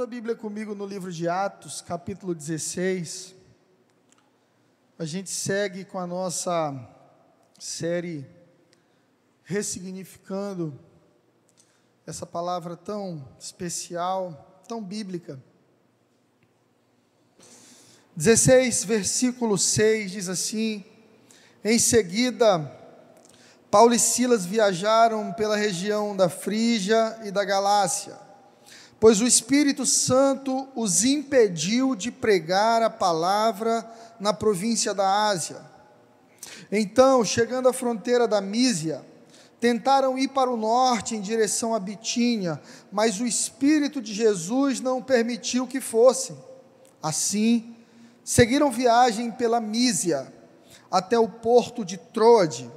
tua Bíblia comigo no livro de Atos, capítulo 16. A gente segue com a nossa série ressignificando essa palavra tão especial, tão bíblica. 16, versículo 6 diz assim: Em seguida, Paulo e Silas viajaram pela região da Frígia e da Galácia, pois o Espírito Santo os impediu de pregar a palavra na província da Ásia. Então, chegando à fronteira da Mísia, tentaram ir para o norte em direção a Bitínia, mas o Espírito de Jesus não permitiu que fossem. Assim, seguiram viagem pela Mísia até o porto de Troade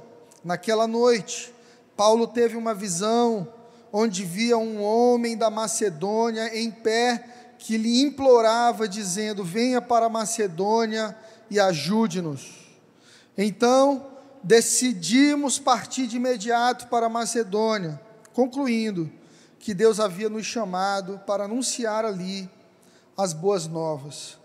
Naquela noite, Paulo teve uma visão onde via um homem da Macedônia em pé que lhe implorava, dizendo: Venha para a Macedônia e ajude-nos. Então, decidimos partir de imediato para a Macedônia, concluindo que Deus havia nos chamado para anunciar ali as boas novas.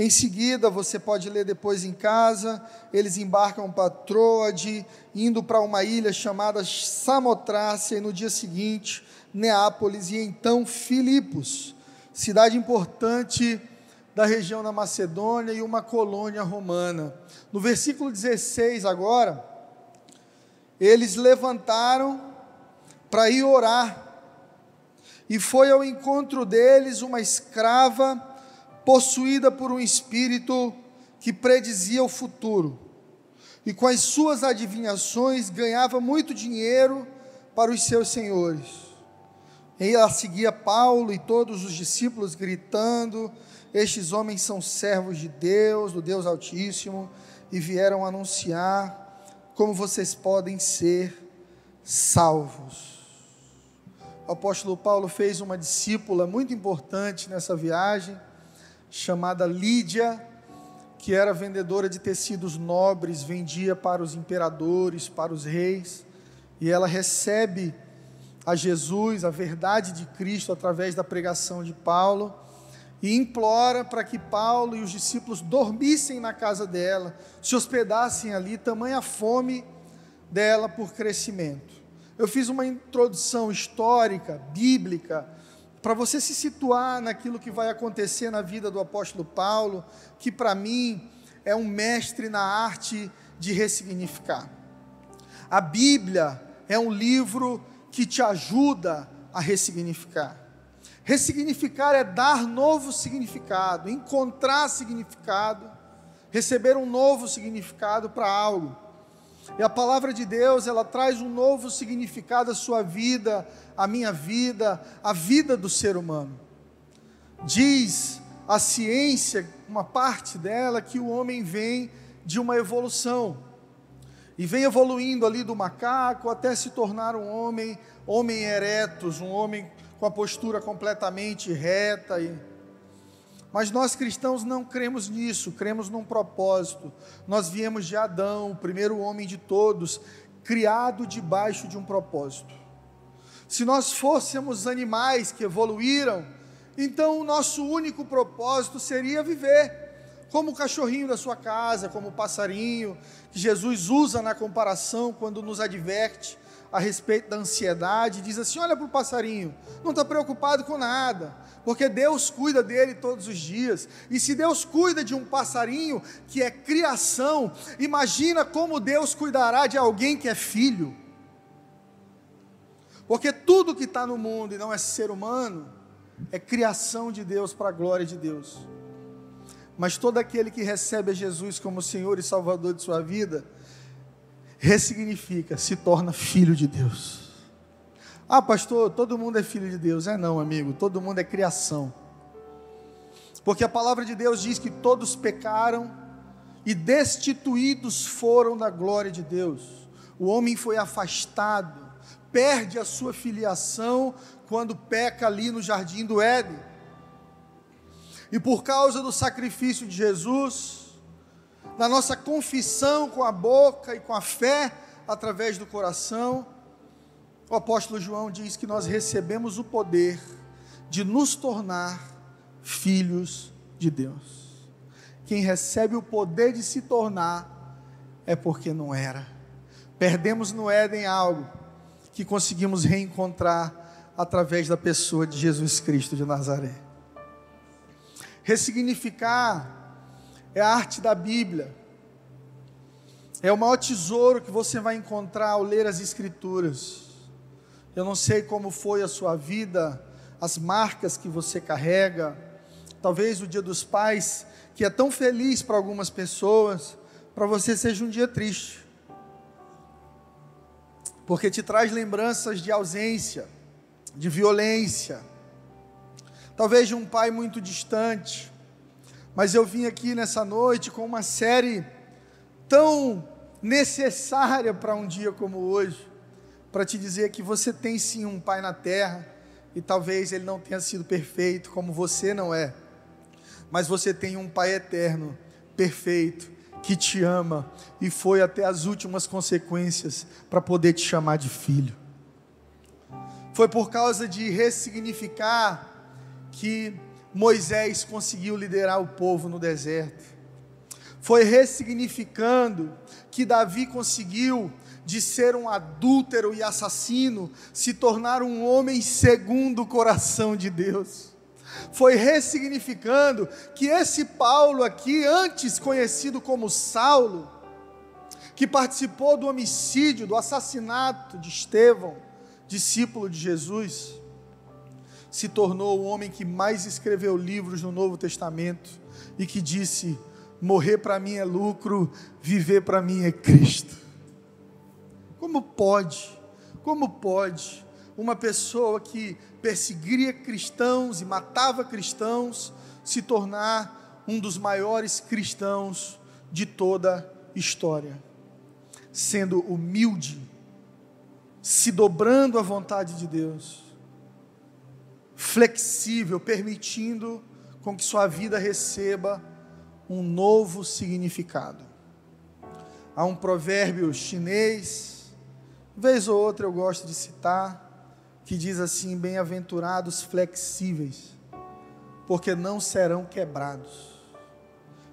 Em seguida, você pode ler depois em casa, eles embarcam para Troade, indo para uma ilha chamada Samotrácia, e no dia seguinte, Neápolis, e então Filipos, cidade importante da região da Macedônia e uma colônia romana. No versículo 16 agora, eles levantaram para ir orar, e foi ao encontro deles uma escrava possuída por um espírito que predizia o futuro, e com as suas adivinhações ganhava muito dinheiro para os seus senhores. E ela seguia Paulo e todos os discípulos gritando: Estes homens são servos de Deus, do Deus Altíssimo, e vieram anunciar como vocês podem ser salvos. O apóstolo Paulo fez uma discípula muito importante nessa viagem, chamada Lídia, que era vendedora de tecidos nobres, vendia para os imperadores, para os reis, e ela recebe a Jesus, a verdade de Cristo, através da pregação de Paulo, e implora para que Paulo e os discípulos dormissem na casa dela, se hospedassem ali, tamanha fome dela por crescimento. Eu fiz uma introdução histórica, bíblica, para você se situar naquilo que vai acontecer na vida do apóstolo Paulo, que para mim é um mestre na arte de ressignificar. A Bíblia é um livro que te ajuda a ressignificar. Ressignificar é dar novo significado, encontrar significado, receber um novo significado para algo. E a palavra de Deus, ela traz um novo significado à sua vida, à minha vida, à vida do ser humano. Diz a ciência, uma parte dela, que o homem vem de uma evolução. E vem evoluindo ali do macaco até se tornar um homem, homem eretos, um homem com a postura completamente reta e mas nós cristãos não cremos nisso, cremos num propósito. Nós viemos de Adão, o primeiro homem de todos, criado debaixo de um propósito. Se nós fôssemos animais que evoluíram, então o nosso único propósito seria viver como o cachorrinho da sua casa, como o passarinho, que Jesus usa na comparação quando nos adverte a respeito da ansiedade, diz assim: olha para o passarinho, não está preocupado com nada, porque Deus cuida dele todos os dias. E se Deus cuida de um passarinho que é criação, imagina como Deus cuidará de alguém que é filho. Porque tudo que está no mundo e não é ser humano, é criação de Deus para a glória de Deus. Mas todo aquele que recebe a Jesus como Senhor e Salvador de sua vida, ressignifica, se torna filho de Deus. Ah, pastor, todo mundo é filho de Deus. É não, amigo, todo mundo é criação. Porque a palavra de Deus diz que todos pecaram e destituídos foram da glória de Deus. O homem foi afastado, perde a sua filiação quando peca ali no jardim do Éden. E por causa do sacrifício de Jesus, na nossa confissão com a boca e com a fé através do coração, o apóstolo João diz que nós recebemos o poder de nos tornar filhos de Deus. Quem recebe o poder de se tornar é porque não era. Perdemos no Éden algo que conseguimos reencontrar através da pessoa de Jesus Cristo de Nazaré. Ressignificar é a arte da Bíblia. É o maior tesouro que você vai encontrar ao ler as Escrituras. Eu não sei como foi a sua vida, as marcas que você carrega. Talvez o Dia dos Pais, que é tão feliz para algumas pessoas, para você seja um dia triste. Porque te traz lembranças de ausência, de violência. Talvez de um pai muito distante. Mas eu vim aqui nessa noite com uma série tão necessária para um dia como hoje, para te dizer que você tem sim um Pai na terra, e talvez ele não tenha sido perfeito como você não é, mas você tem um Pai eterno, perfeito, que te ama e foi até as últimas consequências para poder te chamar de filho. Foi por causa de ressignificar que Moisés conseguiu liderar o povo no deserto foi ressignificando que Davi conseguiu, de ser um adúltero e assassino, se tornar um homem segundo o coração de Deus. Foi ressignificando que esse Paulo aqui, antes conhecido como Saulo, que participou do homicídio, do assassinato de Estevão, discípulo de Jesus, se tornou o homem que mais escreveu livros no Novo Testamento e que disse: Morrer para mim é lucro, viver para mim é Cristo. Como pode, como pode uma pessoa que perseguia cristãos e matava cristãos se tornar um dos maiores cristãos de toda a história? Sendo humilde, se dobrando à vontade de Deus, flexível, permitindo com que sua vida receba um novo significado. Há um provérbio chinês, vez ou outra eu gosto de citar, que diz assim: Bem-aventurados flexíveis, porque não serão quebrados.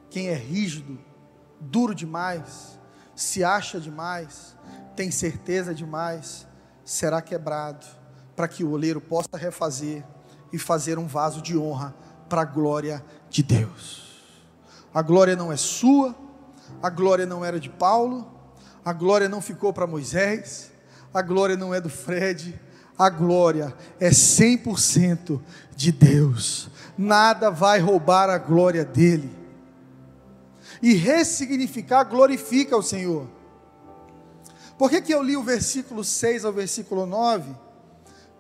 Quem é rígido, duro demais, se acha demais, tem certeza demais, será quebrado, para que o oleiro possa refazer e fazer um vaso de honra para a glória de Deus. A glória não é sua, a glória não era de Paulo, a glória não ficou para Moisés, a glória não é do Fred, a glória é 100% de Deus. Nada vai roubar a glória dele. E ressignificar glorifica o Senhor. Por que, que eu li o versículo 6 ao versículo 9?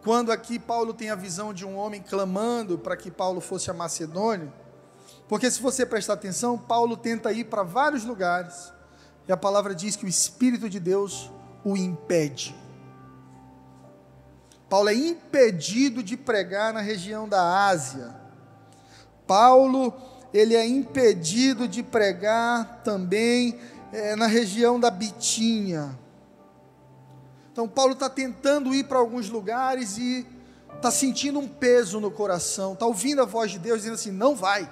Quando aqui Paulo tem a visão de um homem clamando para que Paulo fosse a Macedônia porque se você prestar atenção, Paulo tenta ir para vários lugares, e a palavra diz que o Espírito de Deus o impede. Paulo é impedido de pregar na região da Ásia. Paulo, ele é impedido de pregar também é, na região da Bitínia. Então, Paulo está tentando ir para alguns lugares e está sentindo um peso no coração, está ouvindo a voz de Deus dizendo assim: não vai.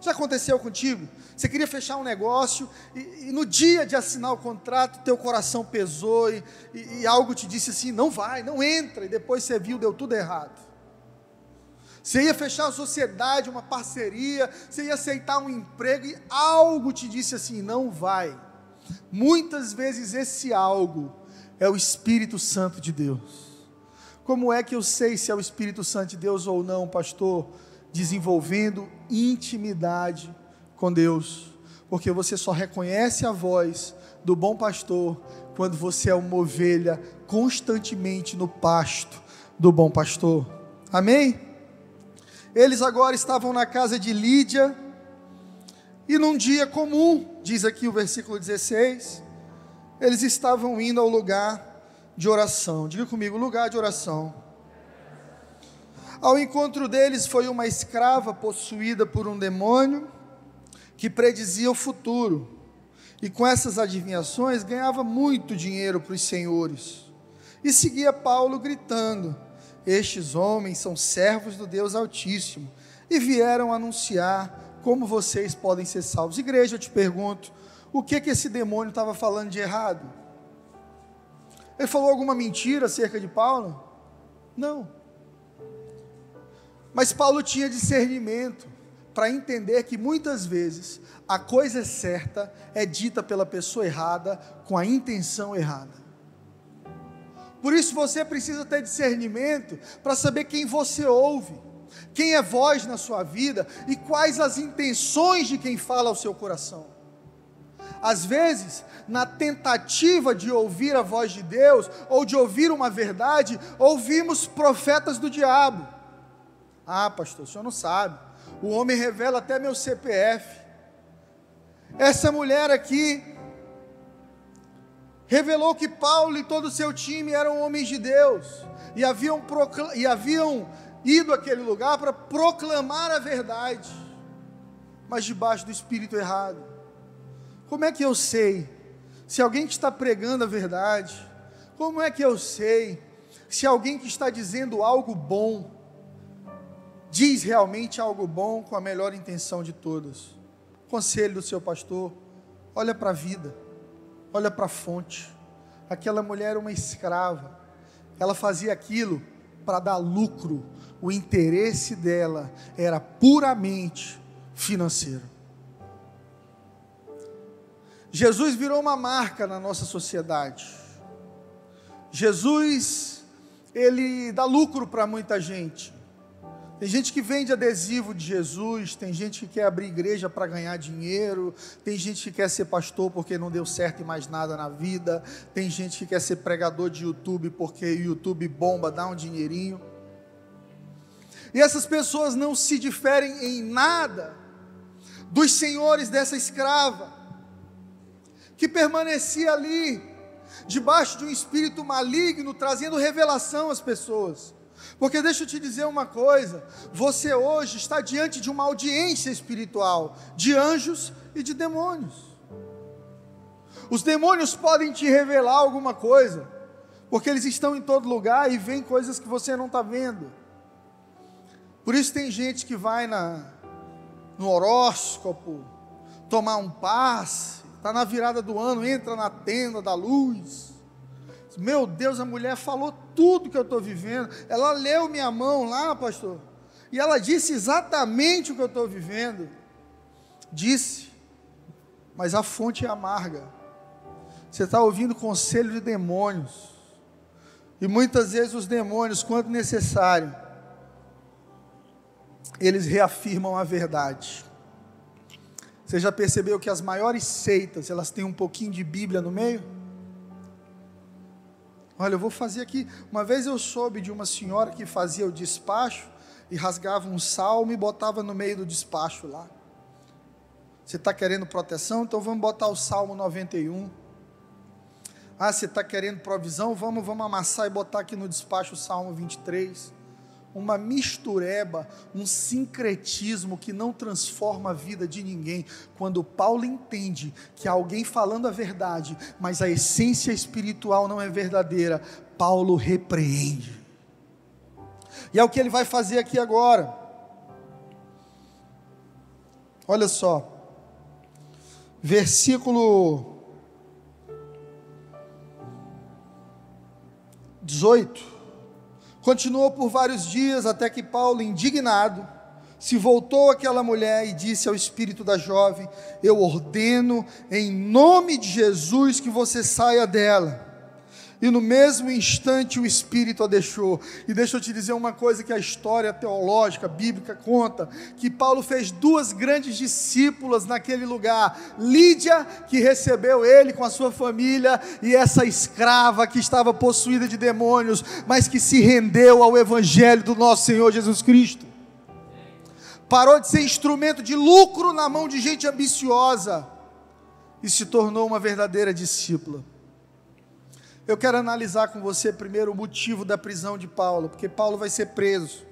Já aconteceu contigo? Você queria fechar um negócio e, e no dia de assinar o contrato, teu coração pesou e, e, e algo te disse assim: não vai, não entra, e depois você viu, deu tudo errado. Você ia fechar uma sociedade, uma parceria, você ia aceitar um emprego e algo te disse assim: não vai. Muitas vezes esse algo é o Espírito Santo de Deus. Como é que eu sei se é o Espírito Santo de Deus ou não, pastor? Desenvolvendo intimidade com Deus, porque você só reconhece a voz do bom pastor quando você é uma ovelha constantemente no pasto do bom pastor. Amém? Eles agora estavam na casa de Lídia, e num dia comum, diz aqui o versículo 16, eles estavam indo ao lugar de oração. Diga comigo, lugar de oração. Ao encontro deles foi uma escrava possuída por um demônio que predizia o futuro. E com essas adivinhações ganhava muito dinheiro para os senhores. E seguia Paulo gritando: Estes homens são servos do Deus Altíssimo. e vieram anunciar como vocês podem ser salvos. Igreja, eu te pergunto, o que que esse demônio estava falando de errado? Ele falou alguma mentira acerca de Paulo? Não. Mas Paulo tinha discernimento para entender que muitas vezes a coisa certa é dita pela pessoa errada com a intenção errada. Por isso você precisa ter discernimento para saber quem você ouve, quem é voz na sua vida e quais as intenções de quem fala ao seu coração. Às vezes, na tentativa de ouvir a voz de Deus ou de ouvir uma verdade, ouvimos profetas do diabo. Ah, pastor, o senhor não sabe. O homem revela até meu CPF. Essa mulher aqui revelou que Paulo e todo o seu time eram homens de Deus e haviam, e haviam ido àquele lugar para proclamar a verdade, mas debaixo do espírito errado. Como é que eu sei se alguém que está pregando a verdade? Como é que eu sei se alguém que está dizendo algo bom diz realmente algo bom com a melhor intenção de todas? Conselho do seu pastor: olha para a vida, olha para a fonte. Aquela mulher era uma escrava, ela fazia aquilo para dar lucro, o interesse dela era puramente financeiro. Jesus virou uma marca na nossa sociedade. Jesus, ele dá lucro para muita gente. Tem gente que vende adesivo de Jesus, tem gente que quer abrir igreja para ganhar dinheiro, tem gente que quer ser pastor porque não deu certo em mais nada na vida, tem gente que quer ser pregador de YouTube porque o YouTube bomba, dá um dinheirinho. E essas pessoas não se diferem em nada dos senhores dessa escrava, que permanecia ali, debaixo de um espírito maligno, trazendo revelação às pessoas. Porque deixa eu te dizer uma coisa: você hoje está diante de uma audiência espiritual de anjos e de demônios. Os demônios podem te revelar alguma coisa, porque eles estão em todo lugar e veem coisas que você não está vendo. Por isso tem gente que vai na, no horóscopo tomar um passe, está na virada do ano, entra na tenda da luz meu Deus, a mulher falou tudo que eu estou vivendo. Ela leu minha mão lá, pastor. E ela disse exatamente o que eu estou vivendo. Disse, mas a fonte é amarga. Você está ouvindo conselho de demônios. E muitas vezes os demônios, quando necessário, eles reafirmam a verdade. Você já percebeu que as maiores seitas, elas têm um pouquinho de Bíblia no meio? Olha, eu vou fazer aqui. Uma vez eu soube de uma senhora que fazia o despacho e rasgava um salmo e botava no meio do despacho lá. Você está querendo proteção? Então vamos botar o Salmo 91. Ah, você está querendo provisão? Vamos, vamos amassar e botar aqui no despacho o Salmo 23 uma mistureba, um sincretismo que não transforma a vida de ninguém. Quando Paulo entende que há alguém falando a verdade, mas a essência espiritual não é verdadeira, Paulo repreende. E é o que ele vai fazer aqui agora. Olha só, versículo 18. Continuou por vários dias até que Paulo, indignado, se voltou àquela mulher e disse ao espírito da jovem: Eu ordeno em nome de Jesus que você saia dela e no mesmo instante o Espírito a deixou. E deixa eu te dizer uma coisa que a história teológica, bíblica conta, que Paulo fez duas grandes discípulas naquele lugar, Lídia, que recebeu ele com a sua família, e essa escrava que estava possuída de demônios, mas que se rendeu ao evangelho do nosso Senhor Jesus Cristo. Parou de ser instrumento de lucro na mão de gente ambiciosa e se tornou uma verdadeira discípula. Eu quero analisar com você primeiro o motivo da prisão de Paulo, porque Paulo vai ser preso.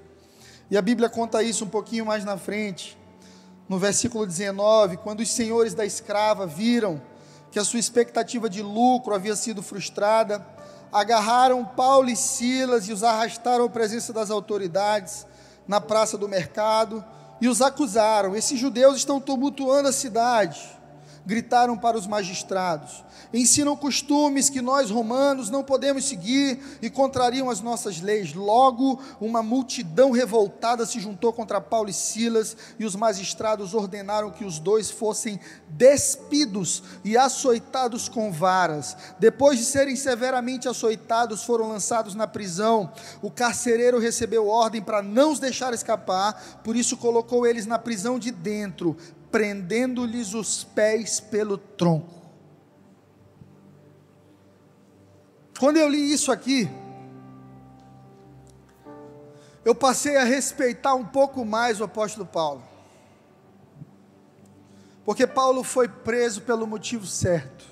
E a Bíblia conta isso um pouquinho mais na frente. No versículo 19, quando os senhores da escrava viram que a sua expectativa de lucro havia sido frustrada, agarraram Paulo e Silas e os arrastaram à presença das autoridades na praça do mercado, e os acusaram. Esses judeus estão tumultuando a cidade gritaram para os magistrados: ensinam costumes que nós romanos não podemos seguir e contrariam as nossas leis. Logo, uma multidão revoltada se juntou contra Paulo e Silas, e os magistrados ordenaram que os dois fossem despidos e açoitados com varas. Depois de serem severamente açoitados, foram lançados na prisão. O carcereiro recebeu ordem para não os deixar escapar, por isso colocou eles na prisão de dentro prendendo-lhes os pés pelo tronco. Quando eu li isso aqui, eu passei a respeitar um pouco mais o apóstolo Paulo. Porque Paulo foi preso pelo motivo certo.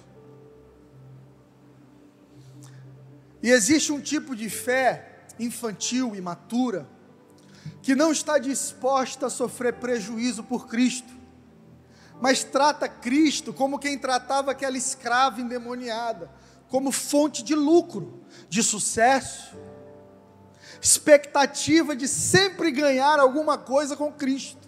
E existe um tipo de fé infantil, imatura, que não está disposta a sofrer prejuízo por Cristo mas trata Cristo como quem tratava aquela escrava endemoniada, como fonte de lucro, de sucesso, expectativa de sempre ganhar alguma coisa com Cristo.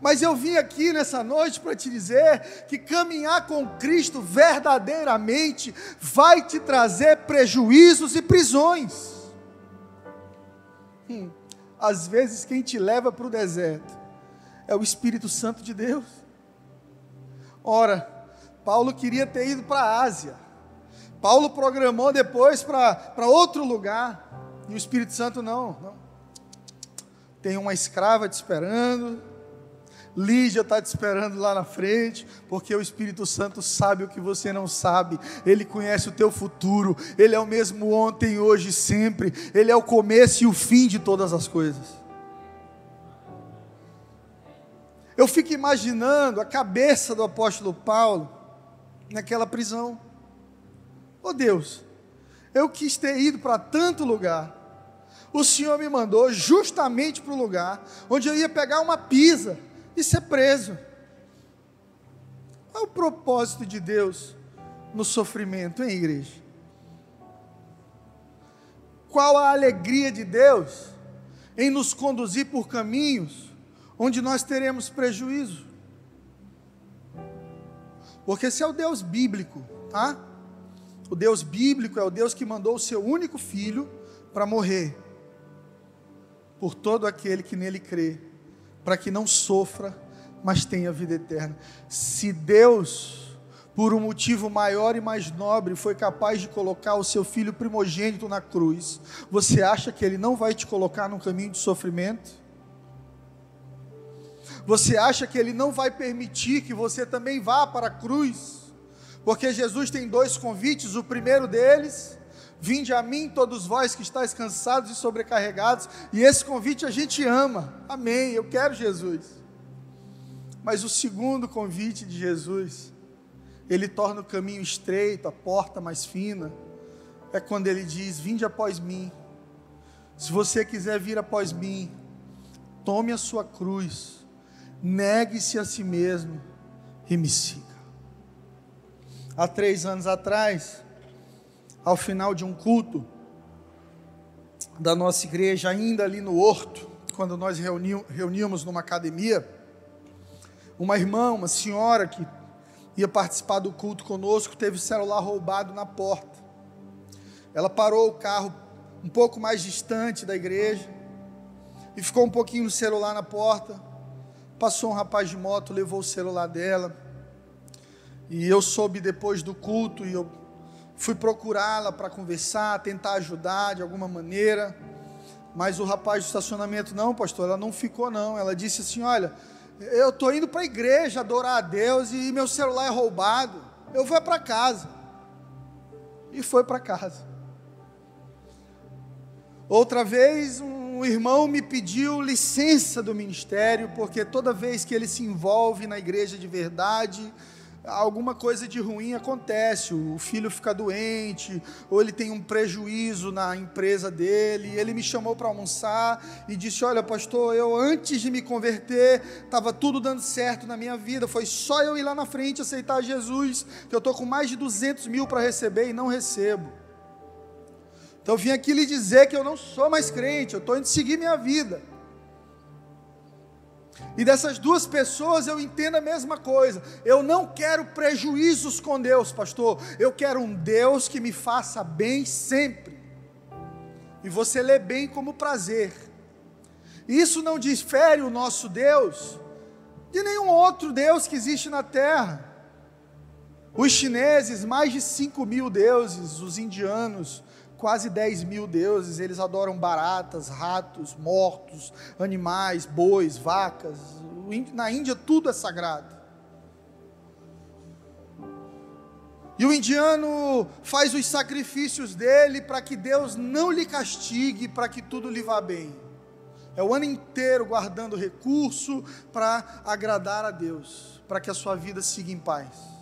Mas eu vim aqui nessa noite para te dizer que caminhar com Cristo verdadeiramente vai te trazer prejuízos e prisões. Hum, às vezes, quem te leva para o deserto é o Espírito Santo de Deus. Ora, Paulo queria ter ido para a Ásia. Paulo programou depois para outro lugar. E o Espírito Santo não, não. Tem uma escrava te esperando. Lígia está te esperando lá na frente, porque o Espírito Santo sabe o que você não sabe, ele conhece o teu futuro, ele é o mesmo ontem, hoje e sempre, ele é o começo e o fim de todas as coisas. Eu fico imaginando a cabeça do apóstolo Paulo naquela prisão. Oh Deus, eu quis ter ido para tanto lugar. O Senhor me mandou justamente para o lugar onde eu ia pegar uma pisa e ser preso. Qual é o propósito de Deus no sofrimento, hein, igreja? Qual a alegria de Deus em nos conduzir por caminhos onde nós teremos prejuízo. Porque se é o Deus bíblico, tá? O Deus bíblico é o Deus que mandou o seu único filho para morrer por todo aquele que nele crê, para que não sofra, mas tenha vida eterna. Se Deus, por um motivo maior e mais nobre, foi capaz de colocar o seu filho primogênito na cruz, você acha que ele não vai te colocar num caminho de sofrimento? Você acha que Ele não vai permitir que você também vá para a cruz? Porque Jesus tem dois convites, o primeiro deles, vinde a mim todos vós que estáis cansados e sobrecarregados, e esse convite a gente ama, amém, eu quero Jesus. Mas o segundo convite de Jesus, ele torna o caminho estreito, a porta mais fina, é quando ele diz: Vinde após mim. Se você quiser vir após mim, tome a sua cruz negue-se a si mesmo e me siga. Há três anos atrás, ao final de um culto da nossa igreja, ainda ali no Horto, quando nós reuníamos numa academia, uma irmã, uma senhora que ia participar do culto conosco, teve o celular roubado na porta. Ela parou o carro um pouco mais distante da igreja e ficou um pouquinho no celular na porta. Passou um rapaz de moto, levou o celular dela. E eu soube depois do culto e eu fui procurá-la para conversar, tentar ajudar de alguma maneira. Mas o rapaz do estacionamento, não, pastor, ela não ficou, não. Ela disse assim: Olha, eu estou indo para a igreja adorar a Deus e meu celular é roubado. Eu vou para casa. E foi para casa. Outra vez, um irmão me pediu licença do ministério, porque toda vez que ele se envolve na igreja de verdade, alguma coisa de ruim acontece, o filho fica doente, ou ele tem um prejuízo na empresa dele. Ele me chamou para almoçar e disse: Olha, pastor, eu antes de me converter, estava tudo dando certo na minha vida, foi só eu ir lá na frente aceitar Jesus, que eu estou com mais de 200 mil para receber e não recebo. Então eu vim aqui lhe dizer que eu não sou mais crente, eu estou indo seguir minha vida. E dessas duas pessoas eu entendo a mesma coisa. Eu não quero prejuízos com Deus, pastor. Eu quero um Deus que me faça bem sempre. E você lê bem como prazer. Isso não difere o nosso Deus de nenhum outro Deus que existe na terra. Os chineses, mais de 5 mil deuses, os indianos, quase 10 mil deuses, eles adoram baratas, ratos, mortos, animais, bois, vacas. Na Índia tudo é sagrado. E o indiano faz os sacrifícios dele para que Deus não lhe castigue, para que tudo lhe vá bem. É o ano inteiro guardando recurso para agradar a Deus, para que a sua vida siga em paz.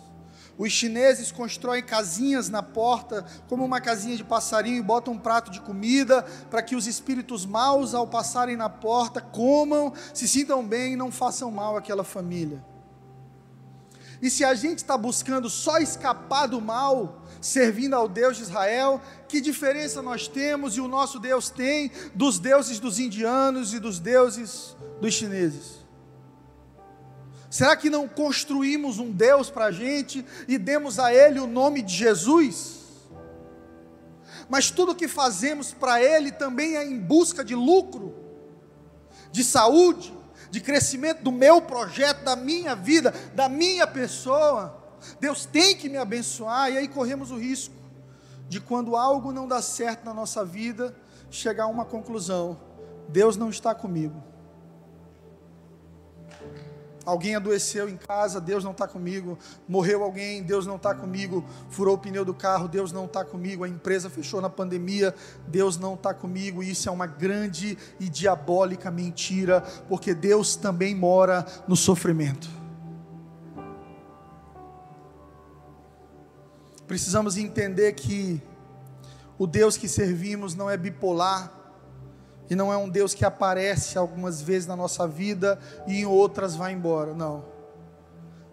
Os chineses constroem casinhas na porta, como uma casinha de passarinho, e botam um prato de comida para que os espíritos maus, ao passarem na porta, comam, se sintam bem e não façam mal àquela família. E se a gente está buscando só escapar do mal, servindo ao Deus de Israel, que diferença nós temos e o nosso Deus tem dos deuses dos indianos e dos deuses dos chineses? Será que não construímos um Deus para a gente e demos a Ele o nome de Jesus? Mas tudo que fazemos para Ele também é em busca de lucro, de saúde, de crescimento do meu projeto, da minha vida, da minha pessoa. Deus tem que me abençoar, e aí corremos o risco de quando algo não dá certo na nossa vida, chegar a uma conclusão: Deus não está comigo. Alguém adoeceu em casa, Deus não está comigo. Morreu alguém, Deus não está comigo. Furou o pneu do carro, Deus não está comigo. A empresa fechou na pandemia, Deus não está comigo. Isso é uma grande e diabólica mentira, porque Deus também mora no sofrimento. Precisamos entender que o Deus que servimos não é bipolar, e não é um Deus que aparece algumas vezes na nossa vida e em outras vai embora. Não.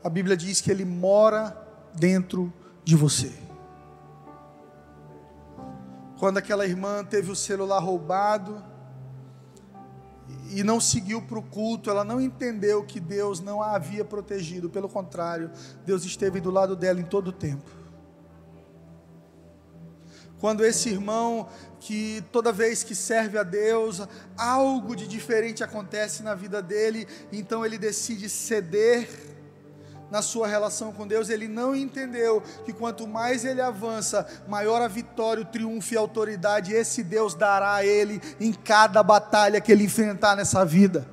A Bíblia diz que Ele mora dentro de você. Quando aquela irmã teve o celular roubado e não seguiu para o culto, ela não entendeu que Deus não a havia protegido, pelo contrário, Deus esteve do lado dela em todo o tempo quando esse irmão que toda vez que serve a Deus, algo de diferente acontece na vida dele, então ele decide ceder na sua relação com Deus, ele não entendeu que quanto mais ele avança, maior a vitória, o triunfo e a autoridade esse Deus dará a ele em cada batalha que ele enfrentar nessa vida.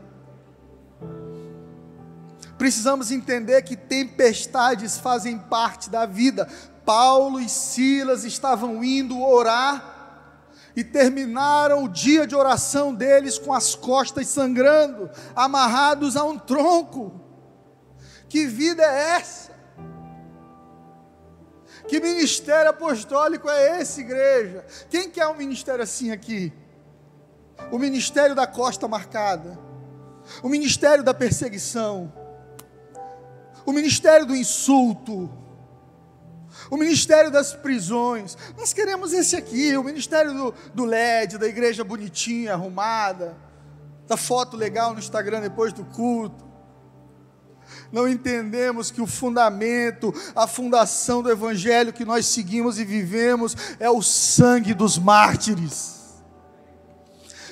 Precisamos entender que tempestades fazem parte da vida, Paulo e Silas estavam indo orar e terminaram o dia de oração deles com as costas sangrando, amarrados a um tronco. Que vida é essa? Que ministério apostólico é esse, igreja? Quem quer um ministério assim aqui? O ministério da costa marcada, o ministério da perseguição, o ministério do insulto, o ministério das prisões. Nós queremos esse aqui, o ministério do, do LED, da igreja bonitinha, arrumada, da foto legal no Instagram depois do culto. Não entendemos que o fundamento, a fundação do evangelho que nós seguimos e vivemos é o sangue dos mártires.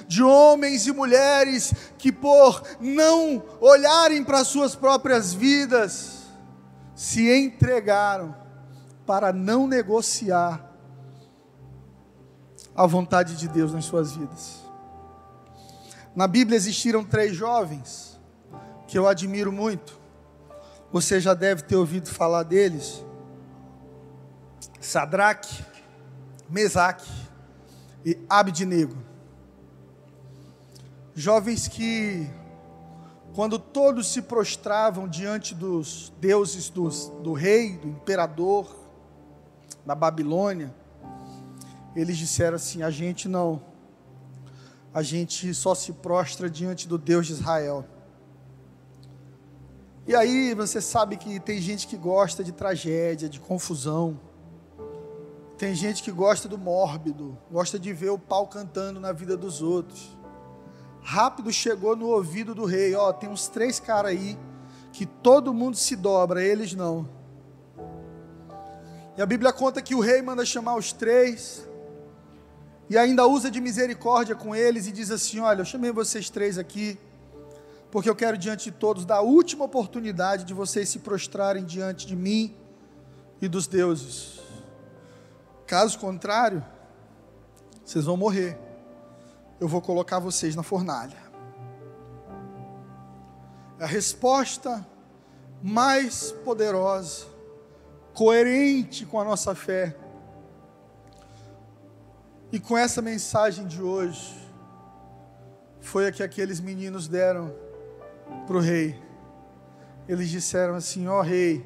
De homens e mulheres que, por não olharem para suas próprias vidas, se entregaram para não negociar a vontade de Deus nas suas vidas. Na Bíblia existiram três jovens que eu admiro muito. Você já deve ter ouvido falar deles: Sadraque, Mesaque e Abednego. Jovens que quando todos se prostravam diante dos deuses dos, do rei, do imperador, da Babilônia, eles disseram assim: a gente não, a gente só se prostra diante do Deus de Israel. E aí você sabe que tem gente que gosta de tragédia, de confusão. Tem gente que gosta do mórbido, gosta de ver o pau cantando na vida dos outros. rápido chegou no ouvido do rei: Ó, tem uns três caras aí que todo mundo se dobra, eles não. E a Bíblia conta que o rei manda chamar os três, e ainda usa de misericórdia com eles, e diz assim: Olha, eu chamei vocês três aqui, porque eu quero diante de todos dar a última oportunidade de vocês se prostrarem diante de mim e dos deuses. Caso contrário, vocês vão morrer. Eu vou colocar vocês na fornalha. A resposta mais poderosa coerente com a nossa fé. E com essa mensagem de hoje, foi a que aqueles meninos deram para o rei. Eles disseram assim: Ó oh, rei,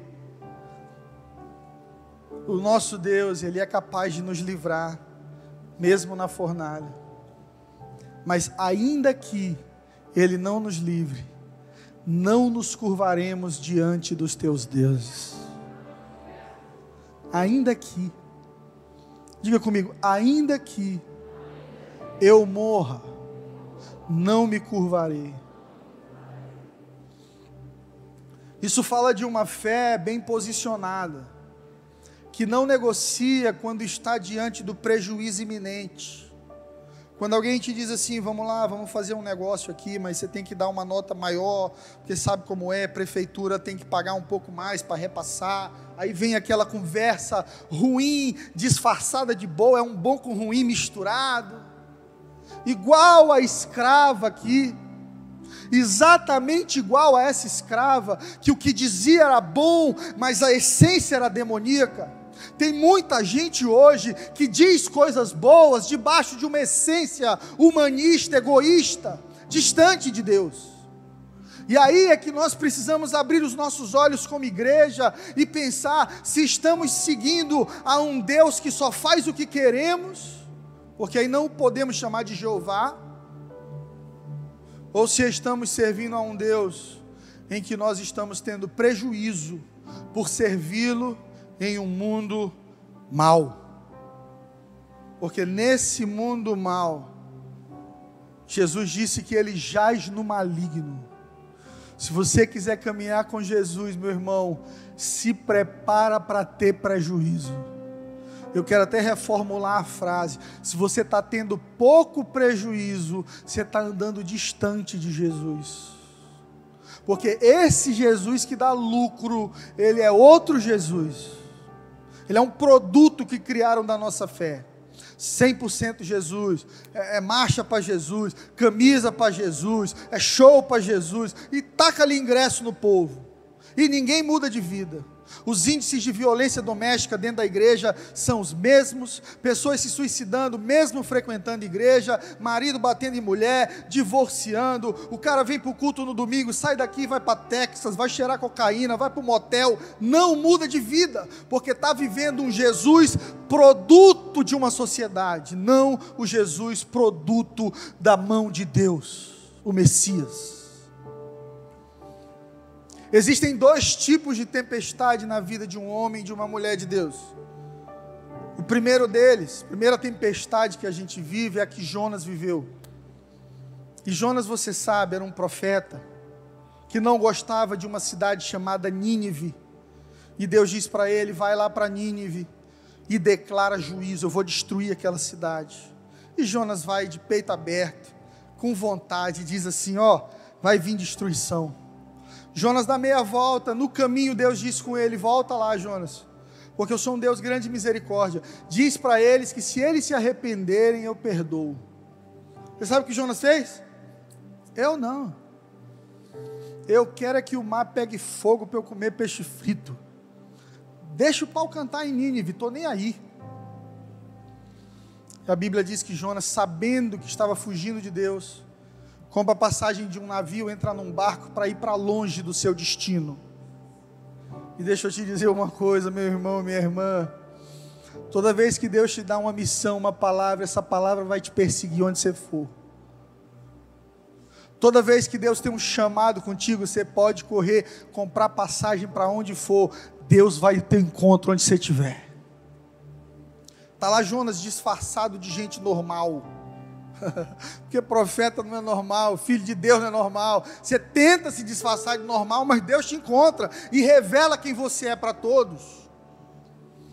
o nosso Deus, Ele é capaz de nos livrar, mesmo na fornalha. Mas ainda que Ele não nos livre, não nos curvaremos diante dos teus deuses ainda que, diga comigo, ainda que eu morra, não me curvarei. Isso fala de uma fé bem posicionada, que não negocia quando está diante do prejuízo iminente. Quando alguém te diz assim, vamos lá, vamos fazer um negócio aqui, mas você tem que dar uma nota maior, porque sabe como é, prefeitura tem que pagar um pouco mais para repassar. Aí vem aquela conversa ruim, disfarçada de boa, é um bom com ruim misturado. Igual a escrava aqui, exatamente igual a essa escrava, que o que dizia era bom, mas a essência era demoníaca. Tem muita gente hoje que diz coisas boas debaixo de uma essência humanista, egoísta, distante de Deus. E aí é que nós precisamos abrir os nossos olhos como igreja e pensar se estamos seguindo a um Deus que só faz o que queremos, porque aí não podemos chamar de Jeová, ou se estamos servindo a um Deus em que nós estamos tendo prejuízo por servi-lo em um mundo mal. Porque nesse mundo mal, Jesus disse que ele jaz no maligno. Se você quiser caminhar com Jesus, meu irmão, se prepara para ter prejuízo. Eu quero até reformular a frase. Se você está tendo pouco prejuízo, você está andando distante de Jesus. Porque esse Jesus que dá lucro, ele é outro Jesus. Ele é um produto que criaram da nossa fé. 100% Jesus, é, é marcha para Jesus, camisa para Jesus, é show para Jesus, e taca ali ingresso no povo, e ninguém muda de vida. Os índices de violência doméstica dentro da igreja são os mesmos, pessoas se suicidando, mesmo frequentando igreja, marido batendo em mulher, divorciando. O cara vem para o culto no domingo, sai daqui, vai para Texas, vai cheirar cocaína, vai para o motel, não muda de vida, porque está vivendo um Jesus produto de uma sociedade, não o Jesus produto da mão de Deus, o Messias. Existem dois tipos de tempestade na vida de um homem e de uma mulher de Deus. O primeiro deles, a primeira tempestade que a gente vive é a que Jonas viveu. E Jonas, você sabe, era um profeta que não gostava de uma cidade chamada Nínive. E Deus diz para ele: vai lá para Nínive e declara juízo, eu vou destruir aquela cidade. E Jonas vai de peito aberto, com vontade, e diz assim: ó, vai vir destruição. Jonas dá meia volta, no caminho Deus diz com ele: Volta lá, Jonas, porque eu sou um Deus grande de misericórdia. Diz para eles que se eles se arrependerem, eu perdoo. Você sabe o que Jonas fez? Eu não. Eu quero é que o mar pegue fogo para eu comer peixe frito. Deixa o pau cantar em Nínive, estou nem aí. E a Bíblia diz que Jonas, sabendo que estava fugindo de Deus, compra passagem de um navio, entra num barco para ir para longe do seu destino. E deixa eu te dizer uma coisa, meu irmão, minha irmã. Toda vez que Deus te dá uma missão, uma palavra, essa palavra vai te perseguir onde você for. Toda vez que Deus tem um chamado contigo, você pode correr, comprar passagem para onde for, Deus vai ter encontro onde você estiver. Está lá Jonas disfarçado de gente normal Porque profeta não é normal, filho de Deus não é normal. Você tenta se disfarçar de normal, mas Deus te encontra e revela quem você é para todos.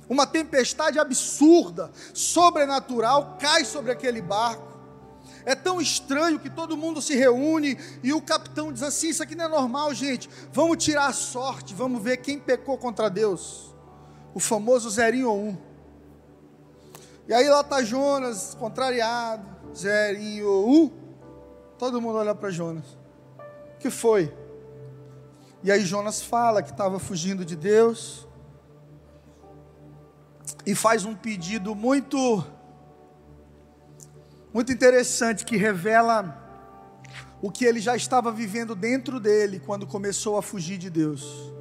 Uma tempestade absurda, sobrenatural, cai sobre aquele barco. É tão estranho que todo mundo se reúne e o capitão diz assim: Isso aqui não é normal, gente. Vamos tirar a sorte, vamos ver quem pecou contra Deus. O famoso zerinho ou um. E aí lá está Jonas, contrariado, zerinho ou um. Todo mundo olha para Jonas. Que foi? E aí Jonas fala que estava fugindo de Deus e faz um pedido muito muito interessante que revela o que ele já estava vivendo dentro dele quando começou a fugir de Deus.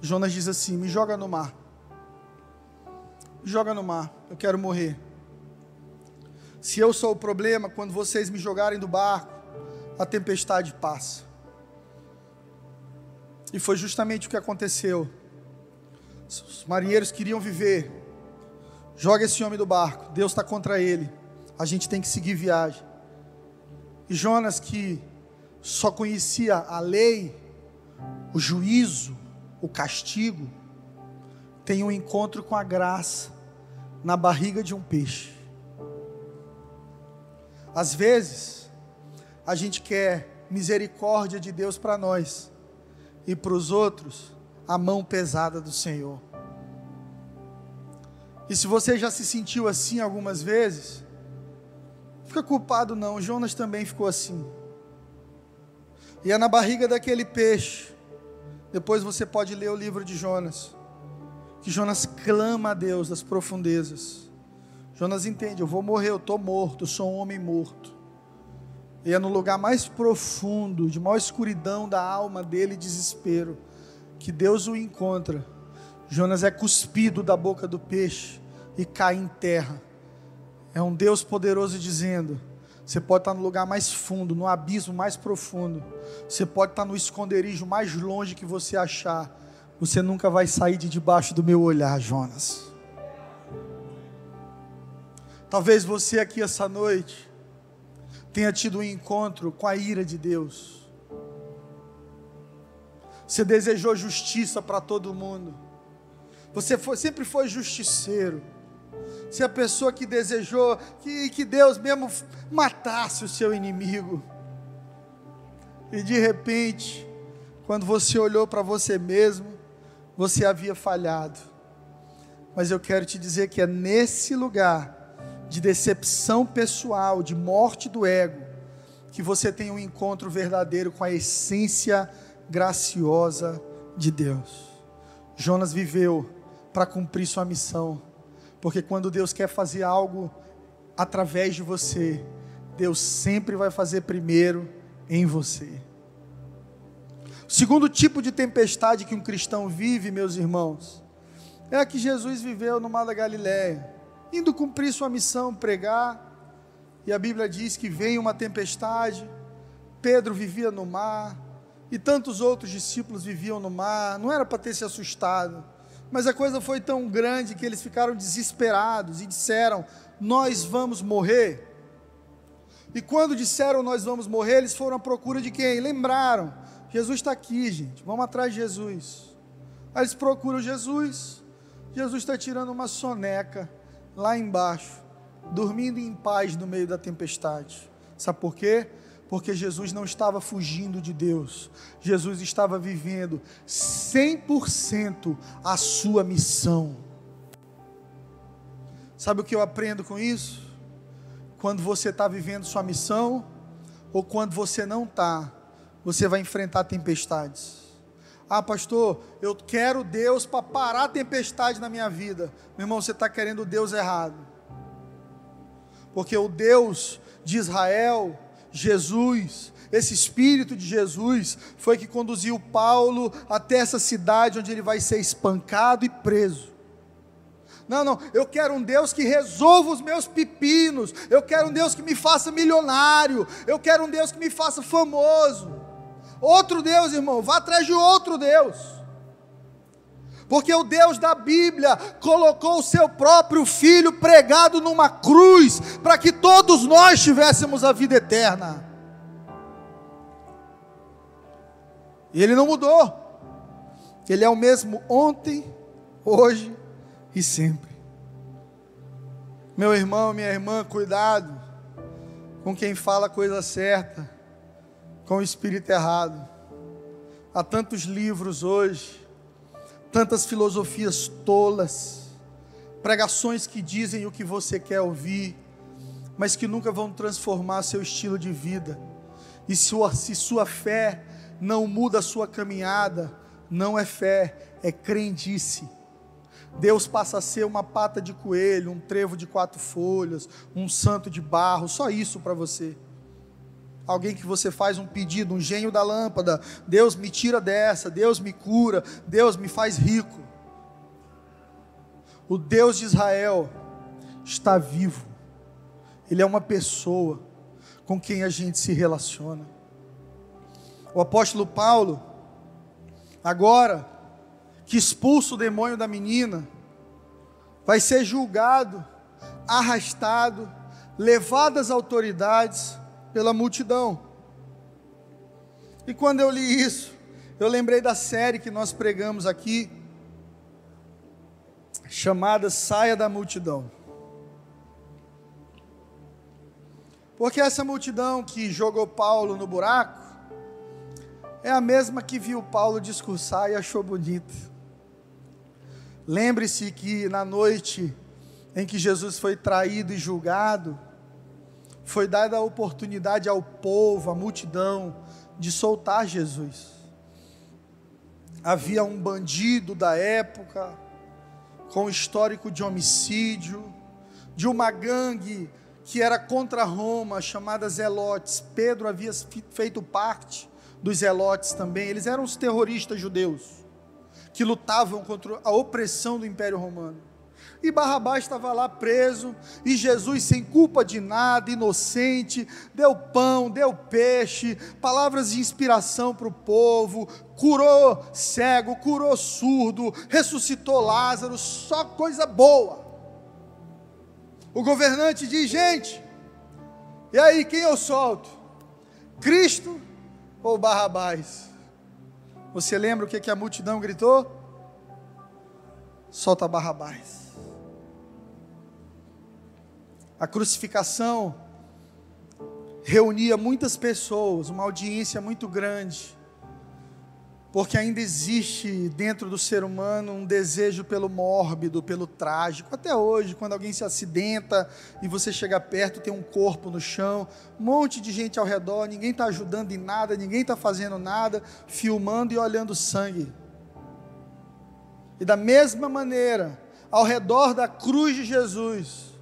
Jonas diz assim: "Me joga no mar. Me joga no mar. Eu quero morrer. Se eu sou o problema, quando vocês me jogarem do barco, a tempestade passa." E foi justamente o que aconteceu. Os marinheiros queriam viver Joga esse homem do barco, Deus está contra ele. A gente tem que seguir viagem. E Jonas, que só conhecia a lei, o juízo, o castigo, tem um encontro com a graça na barriga de um peixe. Às vezes, a gente quer misericórdia de Deus para nós e para os outros a mão pesada do Senhor. E se você já se sentiu assim algumas vezes, fica culpado não, Jonas também ficou assim. E é na barriga daquele peixe. Depois você pode ler o livro de Jonas. Que Jonas clama a Deus das profundezas. Jonas entende, eu vou morrer, eu estou morto, eu sou um homem morto. E é no lugar mais profundo, de maior escuridão da alma dele, desespero, que Deus o encontra Jonas é cuspido da boca do peixe e cai em terra. É um Deus poderoso dizendo: você pode estar no lugar mais fundo, no abismo mais profundo, você pode estar no esconderijo mais longe que você achar, você nunca vai sair de debaixo do meu olhar, Jonas. Talvez você aqui essa noite tenha tido um encontro com a ira de Deus. Você desejou justiça para todo mundo. Você foi, sempre foi justiceiro. Você é a pessoa que desejou que, que Deus mesmo matasse o seu inimigo. E de repente, quando você olhou para você mesmo, você havia falhado. Mas eu quero te dizer que é nesse lugar de decepção pessoal, de morte do ego, que você tem um encontro verdadeiro com a essência graciosa de Deus. Jonas viveu para cumprir sua missão. Porque quando Deus quer fazer algo através de você, Deus sempre vai fazer primeiro em você. O segundo tipo de tempestade que um cristão vive, meus irmãos, é a que Jesus viveu no Mar da Galiléia, indo cumprir sua missão, pregar, e a Bíblia diz que vem uma tempestade, Pedro vivia no mar, e tantos outros discípulos viviam no mar, não era para ter se assustado, mas a coisa foi tão grande que eles ficaram desesperados e disseram: Nós vamos morrer. E quando disseram nós vamos morrer, eles foram à procura de quem? Lembraram: Jesus está aqui, gente, vamos atrás de Jesus. Aí eles procuram Jesus, Jesus está tirando uma soneca lá embaixo, dormindo em paz no meio da tempestade. Sabe por quê? porque Jesus não estava fugindo de Deus, Jesus estava vivendo 100% a sua missão. Sabe o que eu aprendo com isso? Quando você está vivendo sua missão, ou quando você não está, você vai enfrentar tempestades. Ah, pastor, eu quero Deus para parar a tempestade na minha vida. Meu irmão, você está querendo Deus errado. Porque o Deus de Israel, Jesus, esse Espírito de Jesus, foi que conduziu Paulo até essa cidade onde ele vai ser espancado e preso. Não, não, eu quero um Deus que resolva os meus pepinos, eu quero um Deus que me faça milionário, eu quero um Deus que me faça famoso. Outro Deus, irmão, vá atrás de outro Deus. Porque o Deus da Bíblia colocou o seu próprio filho pregado numa cruz para que todos nós tivéssemos a vida eterna. E ele não mudou. Ele é o mesmo ontem, hoje e sempre. Meu irmão, minha irmã, cuidado com quem fala a coisa certa, com o espírito errado. Há tantos livros hoje, tantas filosofias tolas, pregações que dizem o que você quer ouvir, mas que nunca vão transformar seu estilo de vida. E sua, se sua fé não muda a sua caminhada, não é fé, é crendice. Deus passa a ser uma pata de coelho, um trevo de quatro folhas, um santo de barro, só isso para você. Alguém que você faz um pedido, um gênio da lâmpada, Deus me tira dessa, Deus me cura, Deus me faz rico. O Deus de Israel está vivo, Ele é uma pessoa com quem a gente se relaciona. O apóstolo Paulo, agora que expulsa o demônio da menina, vai ser julgado, arrastado, levado às autoridades pela multidão. E quando eu li isso, eu lembrei da série que nós pregamos aqui, chamada Saia da Multidão. Porque essa multidão que jogou Paulo no buraco, é a mesma que viu Paulo discursar e achou bonito. Lembre-se que na noite em que Jesus foi traído e julgado, foi dada a oportunidade ao povo, à multidão, de soltar Jesus. Havia um bandido da época, com histórico de homicídio, de uma gangue que era contra Roma, chamada Zelotes. Pedro havia feito parte dos zelotes também, eles eram os terroristas judeus que lutavam contra a opressão do Império Romano. E Barrabás estava lá preso, e Jesus, sem culpa de nada, inocente, deu pão, deu peixe, palavras de inspiração para o povo, curou cego, curou surdo, ressuscitou Lázaro, só coisa boa. O governante diz: gente, e aí, quem eu solto? Cristo ou Barrabás? Você lembra o que, a multidão gritou? Solta Barrabás. A crucificação reunia muitas pessoas, uma audiência muito grande porque ainda existe dentro do ser humano um desejo pelo mórbido, pelo trágico. Até hoje, quando alguém se acidenta e você chega perto, tem um corpo no chão, um monte de gente ao redor, ninguém está ajudando em nada, ninguém está fazendo nada, filmando e olhando sangue. E da mesma maneira, ao redor da cruz de Jesus,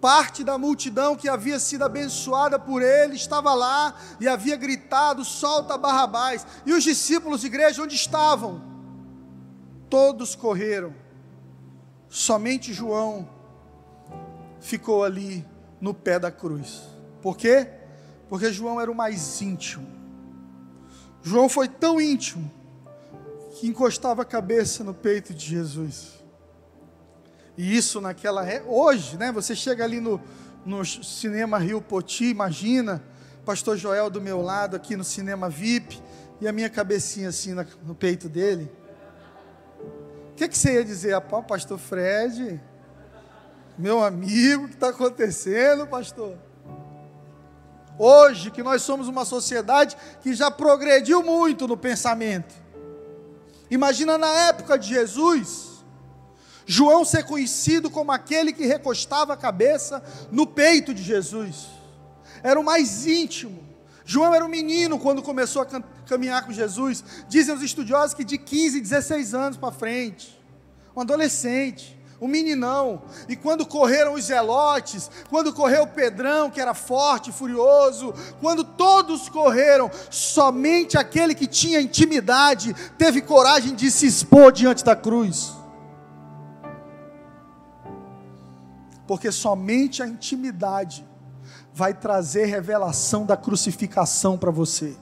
Parte da multidão que havia sido abençoada por ele estava lá e havia gritado: solta Barrabás. E os discípulos de igreja onde estavam? Todos correram. Somente João ficou ali no pé da cruz. Por quê? Porque João era o mais íntimo. João foi tão íntimo que encostava a cabeça no peito de Jesus. E isso naquela hoje, né? Você chega ali no, no cinema Rio Poti, imagina, Pastor Joel do meu lado aqui no cinema VIP e a minha cabecinha assim na, no peito dele. O que, que você ia dizer? Ah, pastor Fred, meu amigo, o que está acontecendo, pastor? Hoje, que nós somos uma sociedade que já progrediu muito no pensamento. Imagina na época de Jesus, João ser conhecido como aquele que recostava a cabeça no peito de Jesus. Era o mais íntimo. João era um menino quando começou a caminhar com Jesus. Dizem os estudiosos que de 15, 16 anos para frente. Um adolescente, um meninão. E quando correram os zelotes, quando correu o Pedrão, que era forte, furioso, quando todos correram, somente aquele que tinha intimidade teve coragem de se expor diante da cruz. Porque somente a intimidade vai trazer revelação da crucificação para você.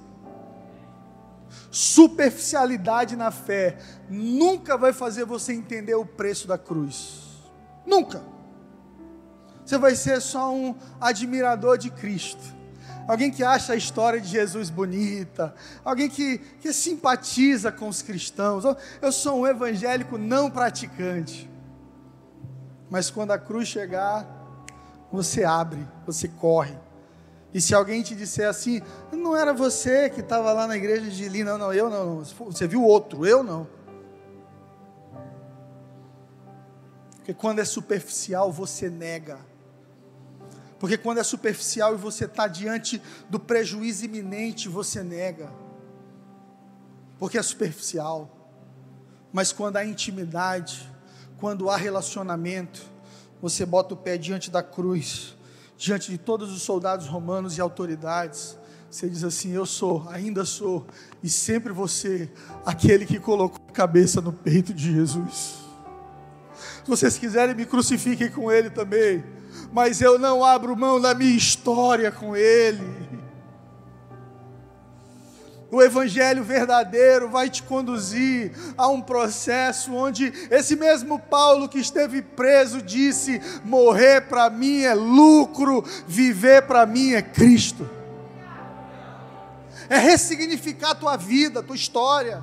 superficialidade na fé nunca vai fazer você entender o preço da cruz. Nunca. Você vai ser só um admirador de Cristo. Alguém que acha a história de Jesus bonita, alguém que, que simpatiza com os cristãos. Eu sou um evangélico não praticante. Mas quando a cruz chegar, você abre, você corre. E se alguém te disser assim, não era você que estava lá na igreja de Lina, não, não, eu não, você viu outro, eu não. Porque quando é superficial, você nega. Porque quando é superficial e você está diante do prejuízo iminente, você nega. Porque é superficial. Mas quando há intimidade, quando há relacionamento, você bota o pé diante da cruz, diante de todos os soldados romanos e autoridades. Você diz assim: Eu sou, ainda sou, e sempre você, aquele que colocou a cabeça no peito de Jesus. Se vocês quiserem, me crucifiquem com Ele também, mas eu não abro mão da minha história com Ele. O Evangelho verdadeiro vai te conduzir a um processo onde esse mesmo Paulo que esteve preso disse: morrer para mim é lucro, viver para mim é Cristo. É ressignificar a tua vida, a tua história.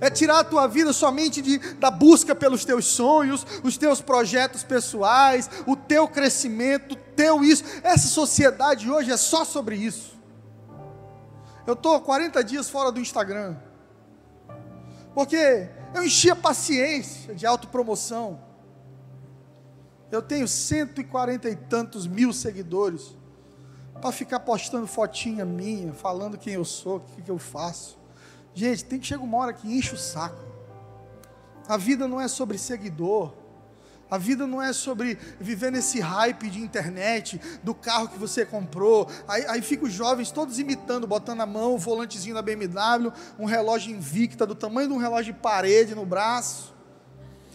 É tirar a tua vida somente de, da busca pelos teus sonhos, os teus projetos pessoais, o teu crescimento, o teu isso. Essa sociedade hoje é só sobre isso. Eu estou 40 dias fora do Instagram. Porque eu enchi a paciência de autopromoção. Eu tenho 140 e tantos mil seguidores. Para ficar postando fotinha minha, falando quem eu sou, o que, que eu faço. Gente, tem que chegar uma hora que enche o saco. A vida não é sobre seguidor. A vida não é sobre viver nesse hype de internet, do carro que você comprou. Aí, aí fica os jovens todos imitando, botando a mão, o volantezinho da BMW, um relógio Invicta do tamanho de um relógio de parede no braço,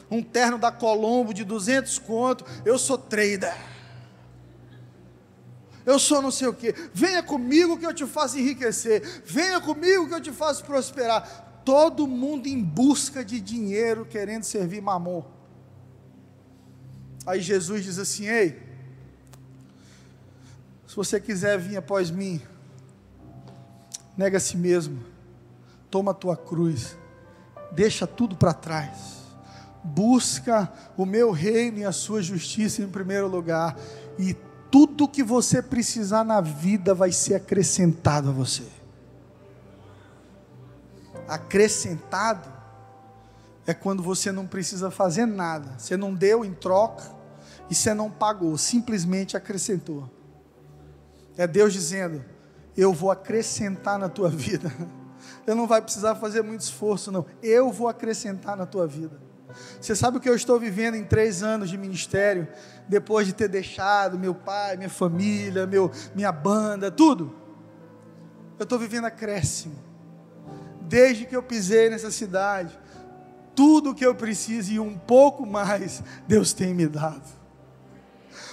um terno da Colombo de 200 conto. Eu sou trader. Eu sou não sei o que. Venha comigo que eu te faço enriquecer. Venha comigo que eu te faço prosperar. Todo mundo em busca de dinheiro, querendo servir mamon. Aí Jesus diz assim: Ei, se você quiser vir após mim, nega a si mesmo, toma a tua cruz, deixa tudo para trás, busca o meu reino e a sua justiça em primeiro lugar, e tudo que você precisar na vida vai ser acrescentado a você. Acrescentado é quando você não precisa fazer nada, você não deu em troca, e você não pagou, simplesmente acrescentou. É Deus dizendo: Eu vou acrescentar na tua vida. Eu não vai precisar fazer muito esforço, não. Eu vou acrescentar na tua vida. Você sabe o que eu estou vivendo em três anos de ministério, depois de ter deixado meu pai, minha família, meu, minha banda, tudo? Eu estou vivendo acréscimo. Desde que eu pisei nessa cidade, tudo o que eu preciso e um pouco mais, Deus tem me dado.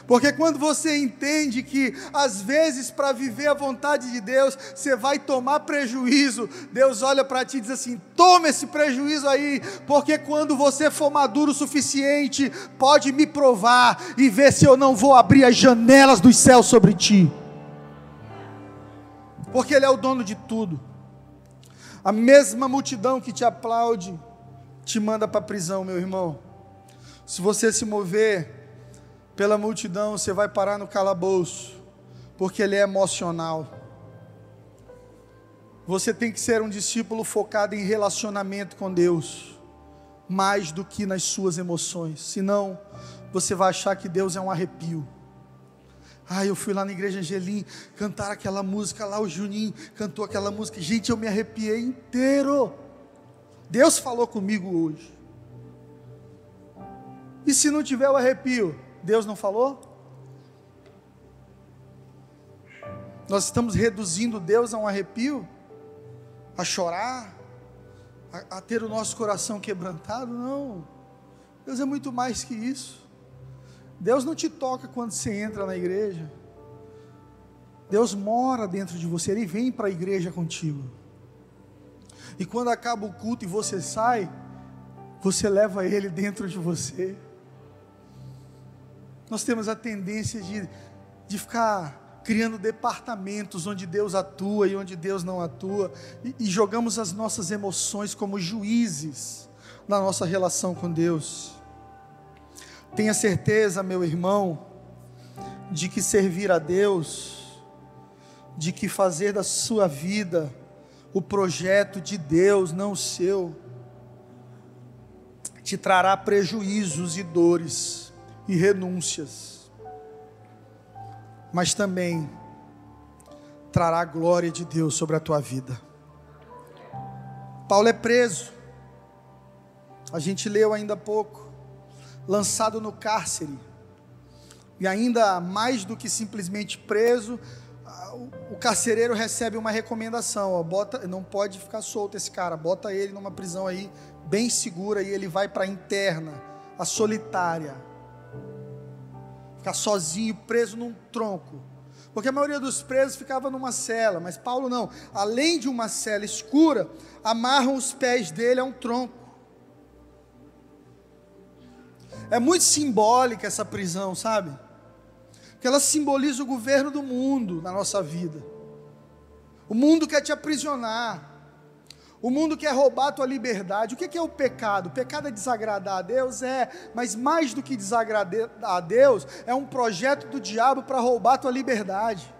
Porque quando você entende que, às vezes, para viver a vontade de Deus, você vai tomar prejuízo, Deus olha para ti e diz assim: toma esse prejuízo aí, porque quando você for maduro o suficiente, pode me provar e ver se eu não vou abrir as janelas dos céus sobre ti. Porque Ele é o dono de tudo. A mesma multidão que te aplaude, te manda para a prisão, meu irmão. Se você se mover pela multidão, você vai parar no calabouço, porque ele é emocional. Você tem que ser um discípulo focado em relacionamento com Deus, mais do que nas suas emoções. Senão, você vai achar que Deus é um arrepio. Ah, eu fui lá na igreja Angelim cantar aquela música lá, o Juninho cantou aquela música. Gente, eu me arrepiei inteiro. Deus falou comigo hoje. E se não tiver o arrepio? Deus não falou? Nós estamos reduzindo Deus a um arrepio, a chorar, a, a ter o nosso coração quebrantado? Não. Deus é muito mais que isso. Deus não te toca quando você entra na igreja. Deus mora dentro de você, Ele vem para a igreja contigo. E quando acaba o culto e você sai, você leva ele dentro de você. Nós temos a tendência de, de ficar criando departamentos onde Deus atua e onde Deus não atua, e, e jogamos as nossas emoções como juízes na nossa relação com Deus. Tenha certeza, meu irmão, de que servir a Deus, de que fazer da sua vida o projeto de Deus, não o seu, te trará prejuízos e dores e renúncias, mas também trará a glória de Deus sobre a tua vida. Paulo é preso, a gente leu ainda há pouco, lançado no cárcere, e ainda mais do que simplesmente preso, o carcereiro recebe uma recomendação, ó, bota, não pode ficar solto esse cara, bota ele numa prisão aí bem segura e ele vai para a interna, a solitária. Ficar sozinho, preso num tronco. Porque a maioria dos presos ficava numa cela, mas Paulo não. Além de uma cela escura, amarram os pés dele a um tronco. É muito simbólica essa prisão, sabe? Porque ela simboliza o governo do mundo na nossa vida. O mundo quer te aprisionar. O mundo quer roubar a tua liberdade. O que é o pecado? O pecado é desagradar a Deus? É, mas mais do que desagradar a Deus, é um projeto do diabo para roubar a tua liberdade.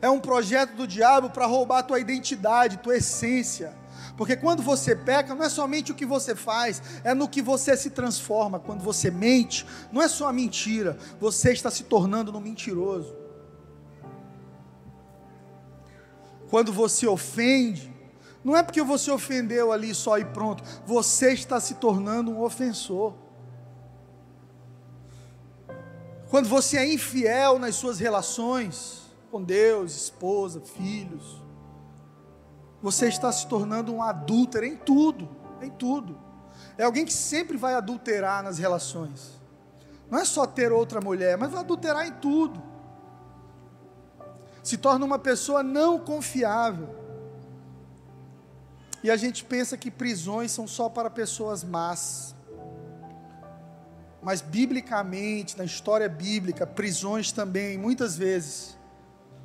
É um projeto do diabo para roubar a tua identidade, tua essência. Porque quando você peca, não é somente o que você faz, é no que você se transforma. Quando você mente, não é só a mentira, você está se tornando um mentiroso. Quando você ofende, não é porque você ofendeu ali só e pronto, você está se tornando um ofensor. Quando você é infiel nas suas relações com Deus, esposa, filhos, você está se tornando um adúltero em tudo, em tudo. É alguém que sempre vai adulterar nas relações. Não é só ter outra mulher, mas vai adulterar em tudo. Se torna uma pessoa não confiável. E a gente pensa que prisões são só para pessoas más. Mas biblicamente, na história bíblica, prisões também, muitas vezes,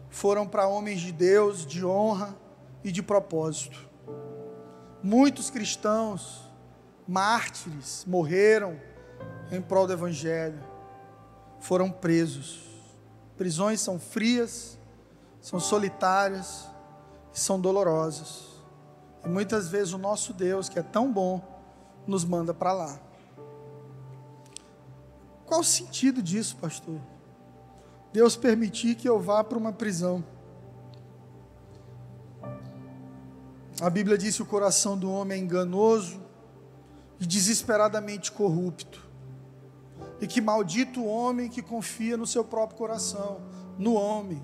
foram para homens de Deus, de honra, e de propósito. Muitos cristãos, mártires, morreram em prol do Evangelho, foram presos. Prisões são frias, são solitárias e são dolorosas. E muitas vezes o nosso Deus, que é tão bom, nos manda para lá. Qual o sentido disso, pastor? Deus permitir que eu vá para uma prisão. A Bíblia diz que o coração do homem é enganoso e desesperadamente corrupto. E que maldito o homem que confia no seu próprio coração, no homem.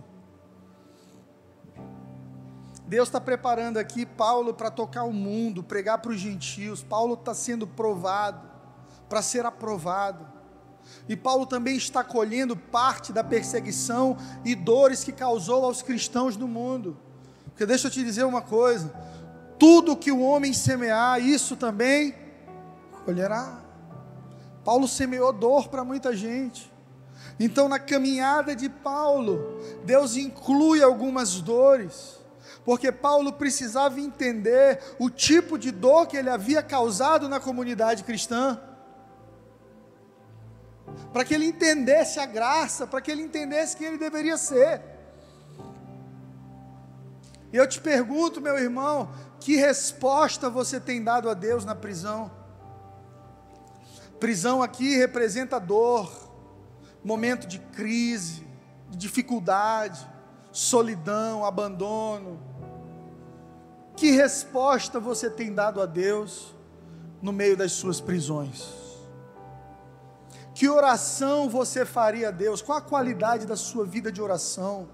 Deus está preparando aqui Paulo para tocar o mundo, pregar para os gentios. Paulo está sendo provado, para ser aprovado. E Paulo também está colhendo parte da perseguição e dores que causou aos cristãos no mundo. Porque deixa eu te dizer uma coisa: tudo que o homem semear, isso também colherá. Paulo semeou dor para muita gente. Então, na caminhada de Paulo, Deus inclui algumas dores, porque Paulo precisava entender o tipo de dor que ele havia causado na comunidade cristã, para que ele entendesse a graça, para que ele entendesse quem ele deveria ser. E eu te pergunto, meu irmão, que resposta você tem dado a Deus na prisão? Prisão aqui representa dor, momento de crise, de dificuldade, solidão, abandono. Que resposta você tem dado a Deus no meio das suas prisões? Que oração você faria a Deus? Qual a qualidade da sua vida de oração?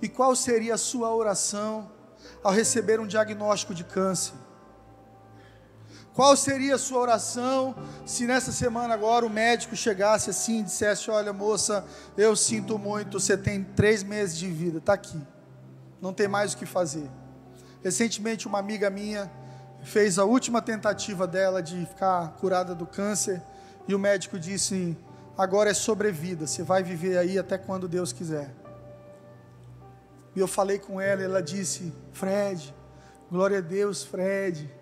E qual seria a sua oração ao receber um diagnóstico de câncer? Qual seria a sua oração se nessa semana agora o médico chegasse assim e dissesse: Olha, moça, eu sinto muito, você tem três meses de vida, está aqui, não tem mais o que fazer. Recentemente, uma amiga minha fez a última tentativa dela de ficar curada do câncer e o médico disse: agora é sobrevida, você vai viver aí até quando Deus quiser. E eu falei com ela, ela disse: Fred, glória a Deus, Fred.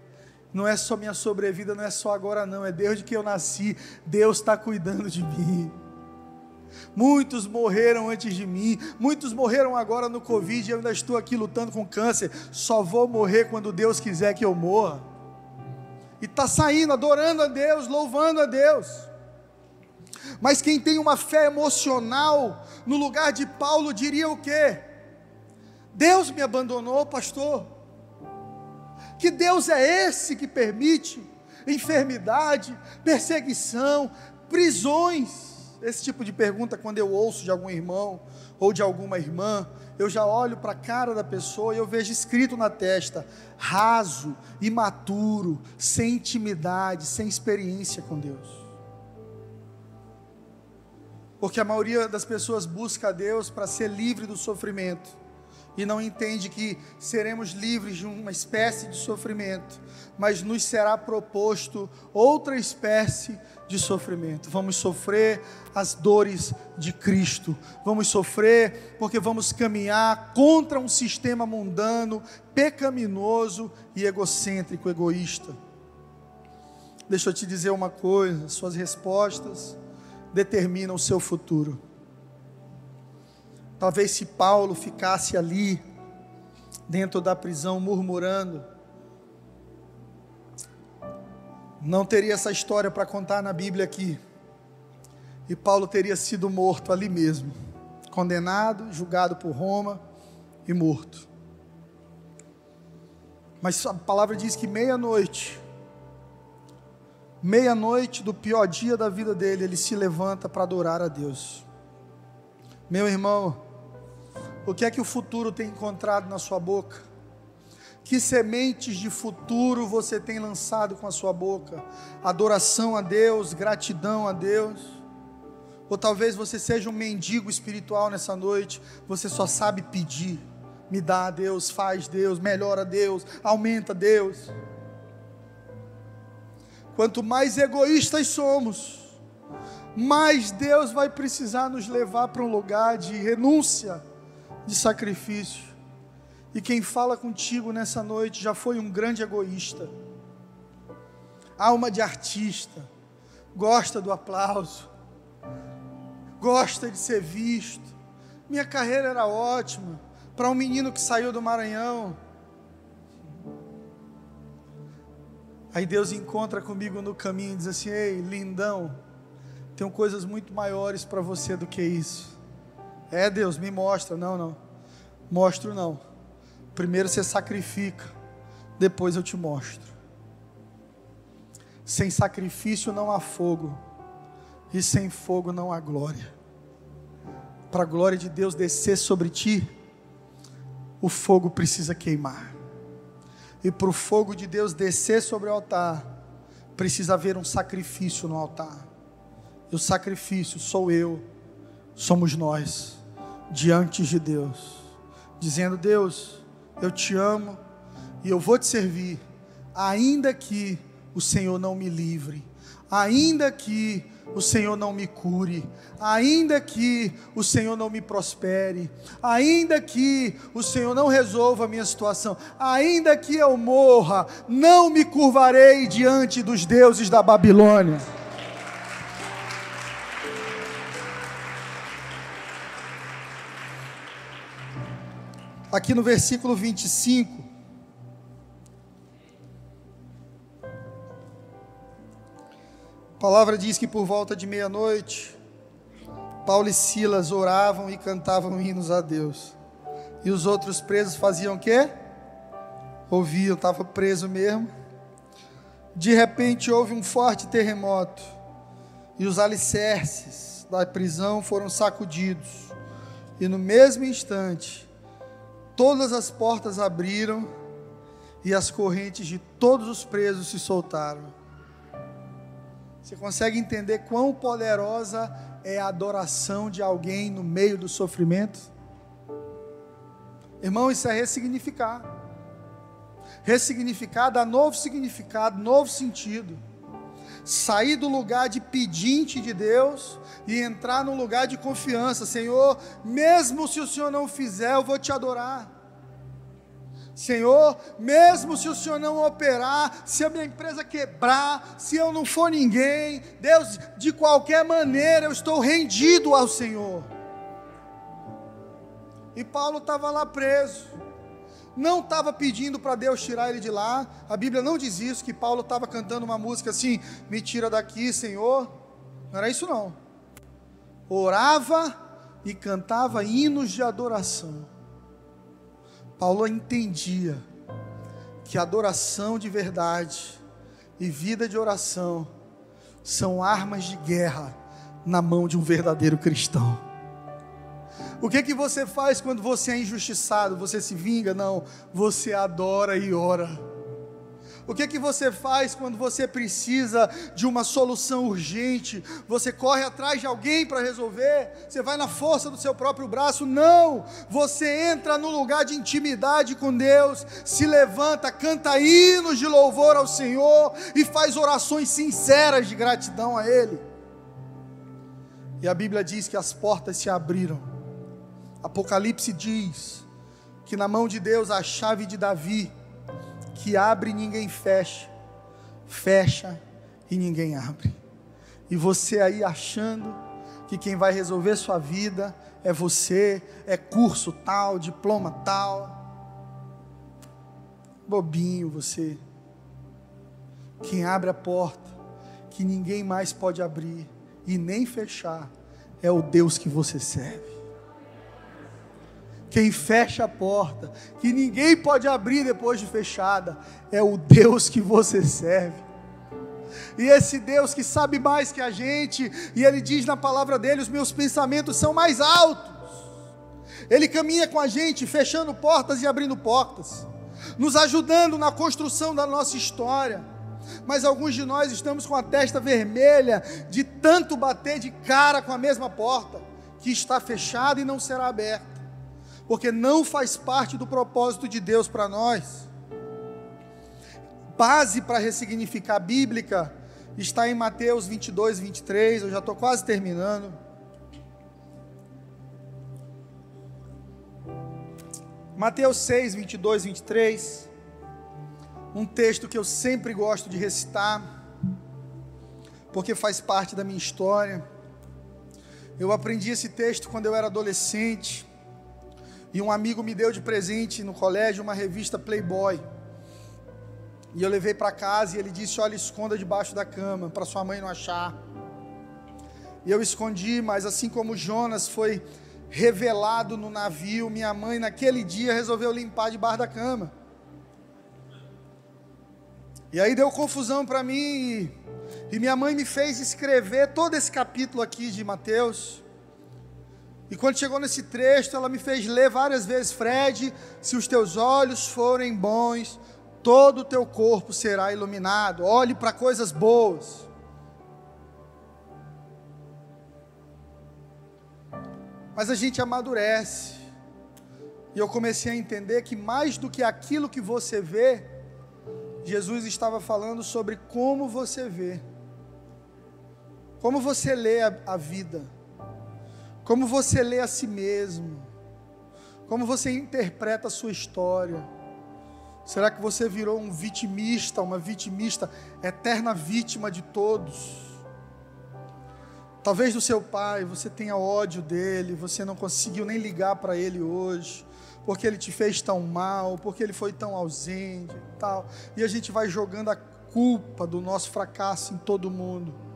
Não é só minha sobrevida, não é só agora, não. É desde que eu nasci, Deus está cuidando de mim. Muitos morreram antes de mim, muitos morreram agora no Covid, eu ainda estou aqui lutando com câncer. Só vou morrer quando Deus quiser que eu morra. E está saindo, adorando a Deus, louvando a Deus. Mas quem tem uma fé emocional, no lugar de Paulo, diria o quê? Deus me abandonou, pastor. Que Deus é esse que permite enfermidade, perseguição, prisões? Esse tipo de pergunta, quando eu ouço de algum irmão ou de alguma irmã, eu já olho para a cara da pessoa e eu vejo escrito na testa: raso, imaturo, sem intimidade, sem experiência com Deus. Porque a maioria das pessoas busca a Deus para ser livre do sofrimento e não entende que seremos livres de uma espécie de sofrimento, mas nos será proposto outra espécie de sofrimento. Vamos sofrer as dores de Cristo. Vamos sofrer porque vamos caminhar contra um sistema mundano, pecaminoso e egocêntrico, egoísta. Deixa eu te dizer uma coisa: suas respostas determinam o seu futuro. Talvez se Paulo ficasse ali, dentro da prisão, murmurando, não teria essa história para contar na Bíblia aqui. E Paulo teria sido morto ali mesmo, condenado, julgado por Roma e morto. Mas a palavra diz que meia-noite, meia-noite do pior dia da vida dele, ele se levanta para adorar a Deus. Meu irmão, o que é que o futuro tem encontrado na sua boca? Que sementes de futuro você tem lançado com a sua boca? Adoração a Deus, gratidão a Deus. Ou talvez você seja um mendigo espiritual nessa noite, você só sabe pedir. Me dá, Deus, faz, Deus, melhora, Deus, aumenta, Deus. Quanto mais egoístas somos, mais Deus vai precisar nos levar para um lugar de renúncia, de sacrifício. E quem fala contigo nessa noite já foi um grande egoísta, alma de artista, gosta do aplauso, gosta de ser visto. Minha carreira era ótima, para um menino que saiu do Maranhão. Aí Deus encontra comigo no caminho e diz assim: Ei, lindão, tenho coisas muito maiores para você do que isso. É, Deus, me mostra. Não, não, mostro não Primeiro você sacrifica, depois eu te mostro. Sem sacrifício não há fogo, e sem fogo não há glória. Para a glória de Deus descer sobre ti, o fogo precisa queimar. E para o fogo de Deus descer sobre o altar, precisa haver um sacrifício no altar. E o sacrifício sou eu, somos nós, diante de Deus, dizendo: Deus, eu te amo e eu vou te servir, ainda que o Senhor não me livre, ainda que o Senhor não me cure, ainda que o Senhor não me prospere, ainda que o Senhor não resolva a minha situação, ainda que eu morra, não me curvarei diante dos deuses da Babilônia. Aqui no versículo 25. A palavra diz que por volta de meia-noite, Paulo e Silas oravam e cantavam hinos a Deus. E os outros presos faziam o quê? Ouviam, estava preso mesmo. De repente houve um forte terremoto e os alicerces da prisão foram sacudidos. E no mesmo instante, todas as portas abriram e as correntes de todos os presos se soltaram. Você consegue entender quão poderosa é a adoração de alguém no meio do sofrimento? Irmão, isso é ressignificar. Ressignificar dá novo significado, novo sentido. Sair do lugar de pedinte de Deus e entrar no lugar de confiança. Senhor, mesmo se o Senhor não fizer, eu vou te adorar. Senhor, mesmo se o Senhor não operar, se a minha empresa quebrar, se eu não for ninguém, Deus, de qualquer maneira eu estou rendido ao Senhor. E Paulo estava lá preso, não estava pedindo para Deus tirar ele de lá, a Bíblia não diz isso, que Paulo estava cantando uma música assim: me tira daqui, Senhor. Não era isso, não. Orava e cantava hinos de adoração. Paulo entendia que adoração de verdade e vida de oração são armas de guerra na mão de um verdadeiro cristão. O que que você faz quando você é injustiçado? Você se vinga? Não, você adora e ora. O que que você faz quando você precisa de uma solução urgente? Você corre atrás de alguém para resolver? Você vai na força do seu próprio braço? Não! Você entra no lugar de intimidade com Deus, se levanta, canta hinos de louvor ao Senhor e faz orações sinceras de gratidão a Ele. E a Bíblia diz que as portas se abriram. Apocalipse diz que na mão de Deus a chave de Davi que abre e ninguém fecha, fecha e ninguém abre. E você aí achando que quem vai resolver sua vida é você, é curso tal, diploma tal. Bobinho você. Quem abre a porta, que ninguém mais pode abrir e nem fechar, é o Deus que você serve quem fecha a porta, que ninguém pode abrir depois de fechada, é o Deus que você serve. E esse Deus que sabe mais que a gente, e Ele diz na palavra dele: os meus pensamentos são mais altos. Ele caminha com a gente, fechando portas e abrindo portas, nos ajudando na construção da nossa história. Mas alguns de nós estamos com a testa vermelha de tanto bater de cara com a mesma porta, que está fechada e não será aberta porque não faz parte do propósito de Deus para nós. Base para ressignificar bíblica está em Mateus 22, 23. Eu já estou quase terminando. Mateus 6, 22, 23. Um texto que eu sempre gosto de recitar, porque faz parte da minha história. Eu aprendi esse texto quando eu era adolescente. E um amigo me deu de presente no colégio uma revista Playboy. E eu levei para casa e ele disse: Olha, esconda debaixo da cama, para sua mãe não achar. E eu escondi, mas assim como Jonas foi revelado no navio, minha mãe naquele dia resolveu limpar debaixo da cama. E aí deu confusão para mim, e, e minha mãe me fez escrever todo esse capítulo aqui de Mateus. E quando chegou nesse trecho, ela me fez ler várias vezes: Fred, se os teus olhos forem bons, todo o teu corpo será iluminado. Olhe para coisas boas. Mas a gente amadurece. E eu comecei a entender que mais do que aquilo que você vê, Jesus estava falando sobre como você vê. Como você lê a, a vida como você lê a si mesmo, como você interpreta a sua história. Será que você virou um vitimista, uma vitimista, eterna vítima de todos? Talvez do seu pai, você tenha ódio dele, você não conseguiu nem ligar para ele hoje, porque ele te fez tão mal, porque ele foi tão ausente e tal. E a gente vai jogando a culpa do nosso fracasso em todo mundo.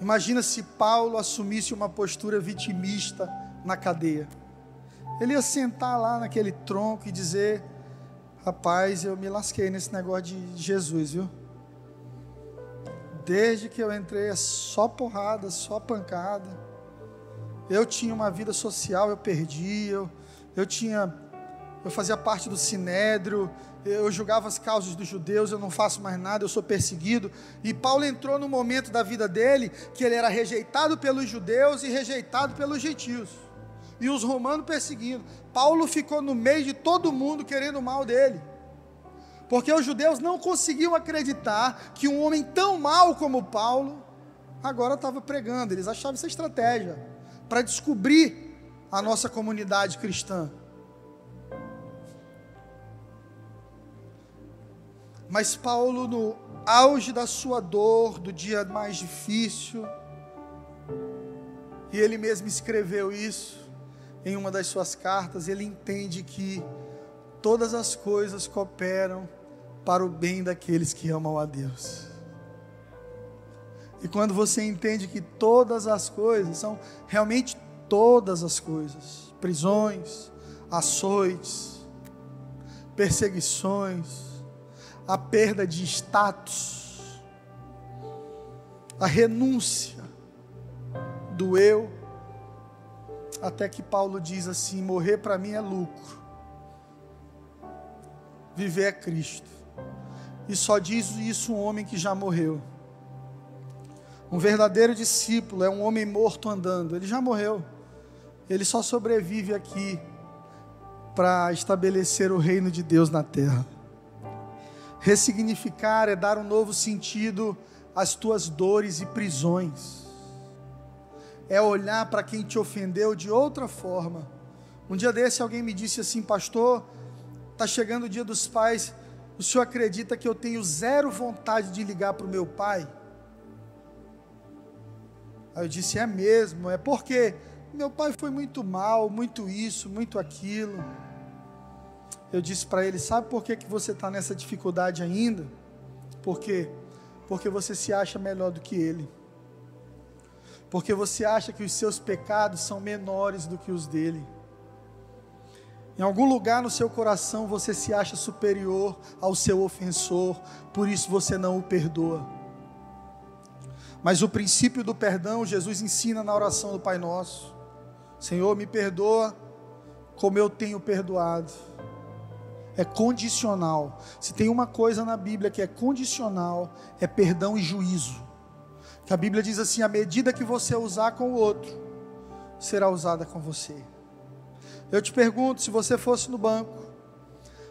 Imagina se Paulo assumisse uma postura vitimista na cadeia. Ele ia sentar lá naquele tronco e dizer: Rapaz, eu me lasquei nesse negócio de Jesus, viu? Desde que eu entrei é só porrada, só pancada. Eu tinha uma vida social, eu perdi, eu, eu tinha eu fazia parte do sinédrio, eu julgava as causas dos judeus, eu não faço mais nada, eu sou perseguido. E Paulo entrou no momento da vida dele que ele era rejeitado pelos judeus e rejeitado pelos gentios. e os romanos perseguindo. Paulo ficou no meio de todo mundo querendo o mal dele. Porque os judeus não conseguiam acreditar que um homem tão mau como Paulo agora estava pregando. Eles achavam essa estratégia para descobrir a nossa comunidade cristã. Mas Paulo, no auge da sua dor, do dia mais difícil, e ele mesmo escreveu isso em uma das suas cartas, ele entende que todas as coisas cooperam para o bem daqueles que amam a Deus. E quando você entende que todas as coisas são realmente todas as coisas, prisões, açoites, perseguições, a perda de status, a renúncia do eu, até que Paulo diz assim: morrer para mim é lucro, viver é Cristo. E só diz isso um homem que já morreu. Um verdadeiro discípulo é um homem morto andando, ele já morreu, ele só sobrevive aqui para estabelecer o reino de Deus na terra. Ressignificar é dar um novo sentido às tuas dores e prisões. É olhar para quem te ofendeu de outra forma. Um dia desse alguém me disse assim, pastor, está chegando o dia dos pais. O senhor acredita que eu tenho zero vontade de ligar para o meu pai? Aí eu disse, é mesmo, é porque meu pai foi muito mal, muito isso, muito aquilo eu disse para ele: Sabe por que, que você está nessa dificuldade ainda? Por quê? Porque você se acha melhor do que ele. Porque você acha que os seus pecados são menores do que os dele. Em algum lugar no seu coração você se acha superior ao seu ofensor, por isso você não o perdoa. Mas o princípio do perdão, Jesus ensina na oração do Pai Nosso: Senhor, me perdoa como eu tenho perdoado é condicional. Se tem uma coisa na Bíblia que é condicional, é perdão e juízo. Que a Bíblia diz assim: a medida que você usar com o outro, será usada com você. Eu te pergunto: se você fosse no banco,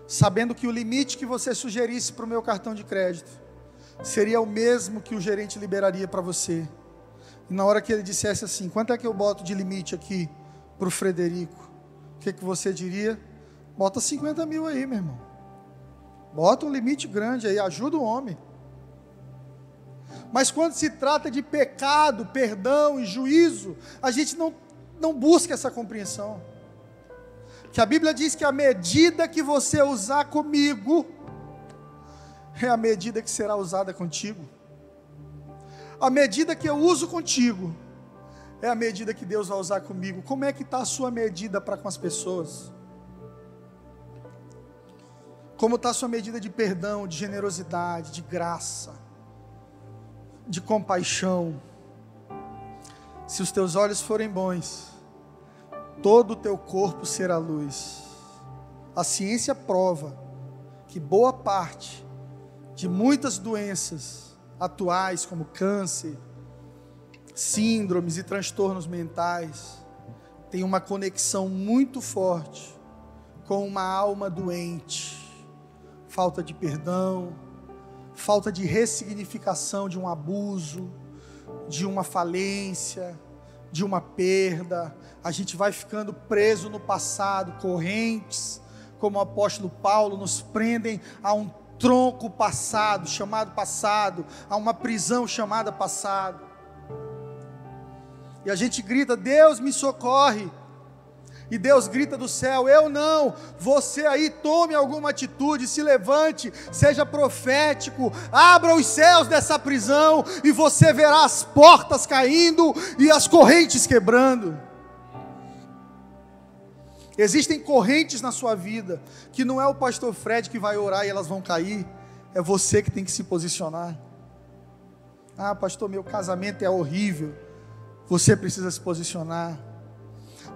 sabendo que o limite que você sugerisse para o meu cartão de crédito seria o mesmo que o gerente liberaria para você, e na hora que ele dissesse assim: quanto é que eu boto de limite aqui para o Frederico? O que, que você diria? Bota 50 mil aí, meu irmão. Bota um limite grande aí, ajuda o homem. Mas quando se trata de pecado, perdão e juízo, a gente não, não busca essa compreensão. Que a Bíblia diz que a medida que você usar comigo é a medida que será usada contigo. A medida que eu uso contigo é a medida que Deus vai usar comigo. Como é que está a sua medida para com as pessoas? Como está a sua medida de perdão, de generosidade, de graça, de compaixão? Se os teus olhos forem bons, todo o teu corpo será luz. A ciência prova que boa parte de muitas doenças atuais, como câncer, síndromes e transtornos mentais, tem uma conexão muito forte com uma alma doente falta de perdão, falta de ressignificação de um abuso, de uma falência, de uma perda. A gente vai ficando preso no passado, correntes, como o apóstolo Paulo, nos prendem a um tronco passado, chamado passado, a uma prisão chamada passado. E a gente grita: Deus me socorre. E Deus grita do céu: Eu não. Você aí tome alguma atitude, se levante, seja profético, abra os céus dessa prisão e você verá as portas caindo e as correntes quebrando. Existem correntes na sua vida que não é o pastor Fred que vai orar e elas vão cair, é você que tem que se posicionar. Ah, pastor, meu casamento é horrível. Você precisa se posicionar.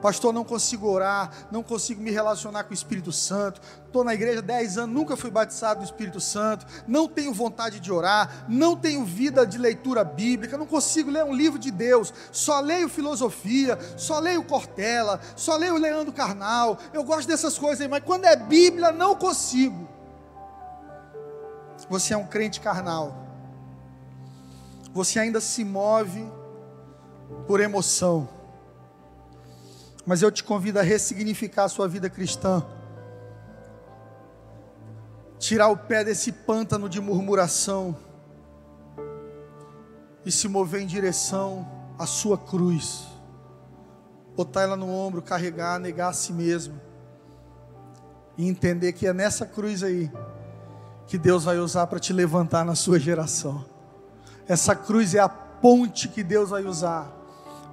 Pastor, não consigo orar, não consigo me relacionar com o Espírito Santo. Estou na igreja há 10 anos, nunca fui batizado no Espírito Santo. Não tenho vontade de orar, não tenho vida de leitura bíblica, não consigo ler um livro de Deus. Só leio filosofia, só leio Cortella, só leio Leandro Carnal. Eu gosto dessas coisas mas quando é Bíblia, não consigo. Você é um crente carnal. Você ainda se move por emoção mas eu te convido a ressignificar a sua vida cristã. Tirar o pé desse pântano de murmuração e se mover em direção à sua cruz. Botar ela no ombro, carregar, negar a si mesmo. E entender que é nessa cruz aí que Deus vai usar para te levantar na sua geração. Essa cruz é a ponte que Deus vai usar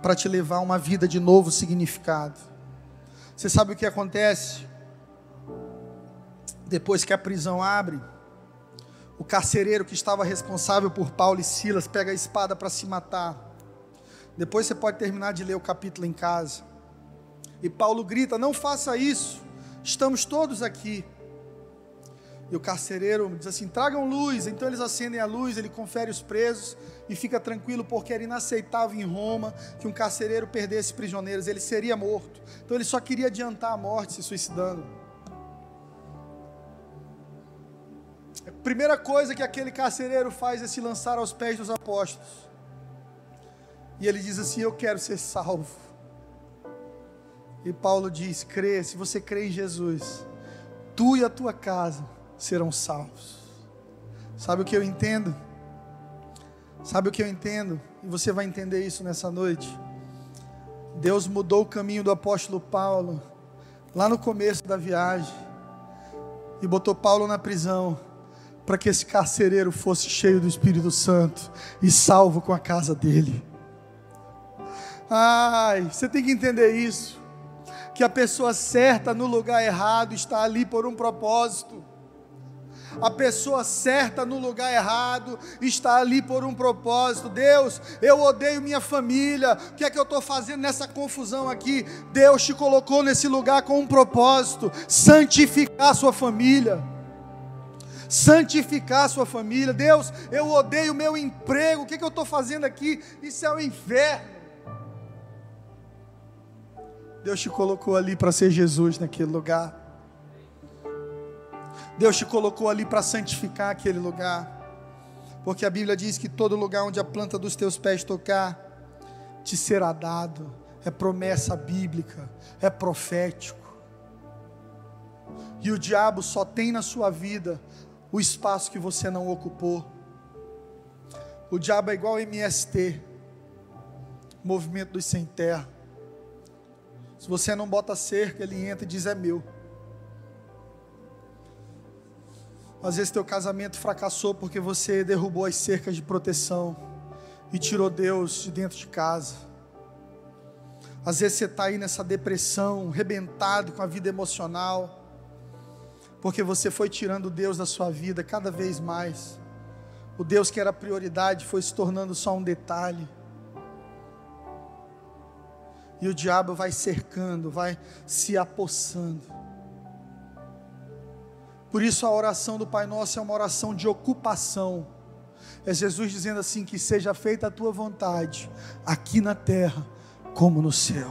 para te levar a uma vida de novo significado. Você sabe o que acontece? Depois que a prisão abre, o carcereiro que estava responsável por Paulo e Silas pega a espada para se matar. Depois você pode terminar de ler o capítulo em casa. E Paulo grita: Não faça isso, estamos todos aqui. E o carcereiro diz assim: tragam luz. Então eles acendem a luz, ele confere os presos e fica tranquilo, porque era inaceitável em Roma que um carcereiro perdesse prisioneiros, ele seria morto. Então ele só queria adiantar a morte se suicidando. A primeira coisa que aquele carcereiro faz é se lançar aos pés dos apóstolos. E ele diz assim: Eu quero ser salvo. E Paulo diz: Crê, se você crê em Jesus, tu e a tua casa serão salvos. Sabe o que eu entendo? Sabe o que eu entendo? E você vai entender isso nessa noite. Deus mudou o caminho do apóstolo Paulo, lá no começo da viagem, e botou Paulo na prisão, para que esse carcereiro fosse cheio do Espírito Santo e salvo com a casa dele. Ai, você tem que entender isso. Que a pessoa certa no lugar errado está ali por um propósito a pessoa certa no lugar errado, está ali por um propósito. Deus, eu odeio minha família, o que é que eu estou fazendo nessa confusão aqui? Deus te colocou nesse lugar com um propósito: santificar a sua família. Santificar sua família, Deus, eu odeio o meu emprego, o que, é que eu estou fazendo aqui? Isso é o um inferno. Deus te colocou ali para ser Jesus naquele lugar. Deus te colocou ali para santificar aquele lugar. Porque a Bíblia diz que todo lugar onde a planta dos teus pés tocar, te será dado. É promessa bíblica, é profético. E o diabo só tem na sua vida o espaço que você não ocupou. O diabo é igual MST, movimento dos sem terra. Se você não bota cerca, ele entra e diz: É meu. Às vezes teu casamento fracassou porque você derrubou as cercas de proteção e tirou Deus de dentro de casa. Às vezes você está aí nessa depressão, rebentado com a vida emocional, porque você foi tirando Deus da sua vida cada vez mais. O Deus que era prioridade foi se tornando só um detalhe. E o diabo vai cercando, vai se apossando. Por isso a oração do Pai Nosso é uma oração de ocupação. É Jesus dizendo assim: que seja feita a tua vontade, aqui na terra como no céu.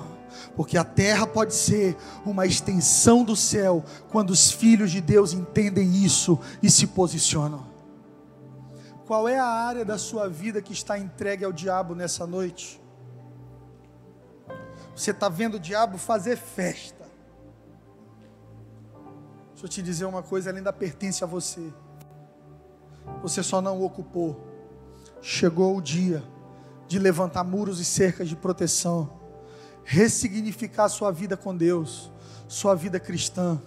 Porque a terra pode ser uma extensão do céu quando os filhos de Deus entendem isso e se posicionam. Qual é a área da sua vida que está entregue ao diabo nessa noite? Você está vendo o diabo fazer festa Deixa eu te dizer uma coisa, ela ainda pertence a você. Você só não ocupou. Chegou o dia de levantar muros e cercas de proteção, ressignificar sua vida com Deus, sua vida cristã,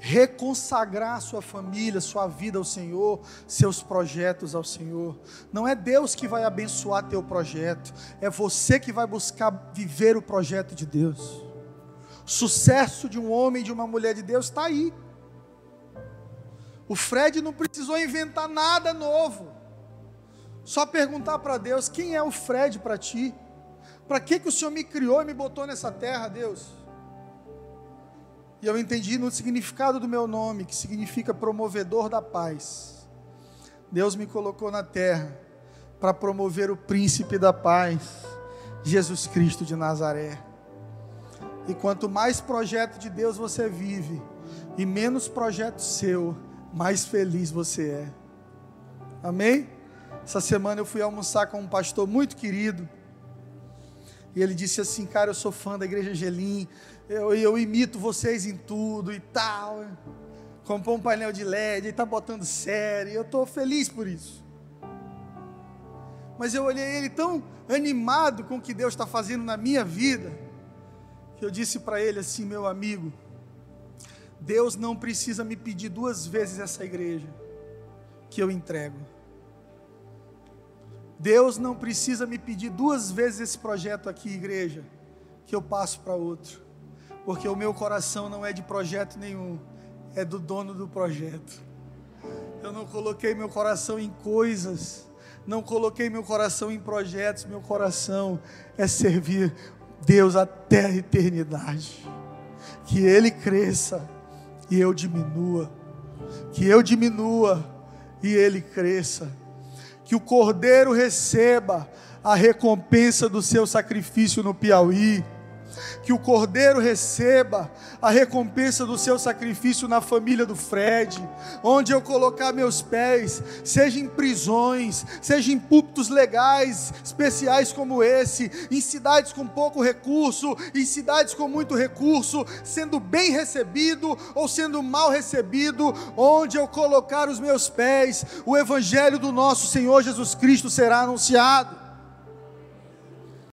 reconsagrar sua família, sua vida ao Senhor, seus projetos ao Senhor. Não é Deus que vai abençoar teu projeto, é você que vai buscar viver o projeto de Deus sucesso de um homem e de uma mulher de Deus está aí. O Fred não precisou inventar nada novo. Só perguntar para Deus quem é o Fred para ti. Para que, que o Senhor me criou e me botou nessa terra, Deus? E eu entendi no significado do meu nome, que significa promovedor da paz. Deus me colocou na terra para promover o príncipe da paz, Jesus Cristo de Nazaré. E quanto mais projeto de Deus você vive, e menos projeto seu, mais feliz você é. Amém? Essa semana eu fui almoçar com um pastor muito querido. E ele disse assim: Cara, eu sou fã da Igreja Angelim, eu, eu imito vocês em tudo e tal. Comprou um painel de LED, está botando série, eu estou feliz por isso. Mas eu olhei ele tão animado com o que Deus está fazendo na minha vida, que eu disse para ele assim: Meu amigo, Deus não precisa me pedir duas vezes essa igreja, que eu entrego. Deus não precisa me pedir duas vezes esse projeto aqui, igreja, que eu passo para outro, porque o meu coração não é de projeto nenhum, é do dono do projeto. Eu não coloquei meu coração em coisas, não coloquei meu coração em projetos, meu coração é servir Deus até a eternidade. Que Ele cresça e eu diminua, que eu diminua e Ele cresça. Que o cordeiro receba a recompensa do seu sacrifício no Piauí, que o cordeiro receba a recompensa do seu sacrifício na família do Fred, onde eu colocar meus pés, seja em prisões, seja em púlpitos legais, especiais como esse, em cidades com pouco recurso, em cidades com muito recurso, sendo bem recebido ou sendo mal recebido, onde eu colocar os meus pés, o evangelho do nosso Senhor Jesus Cristo será anunciado.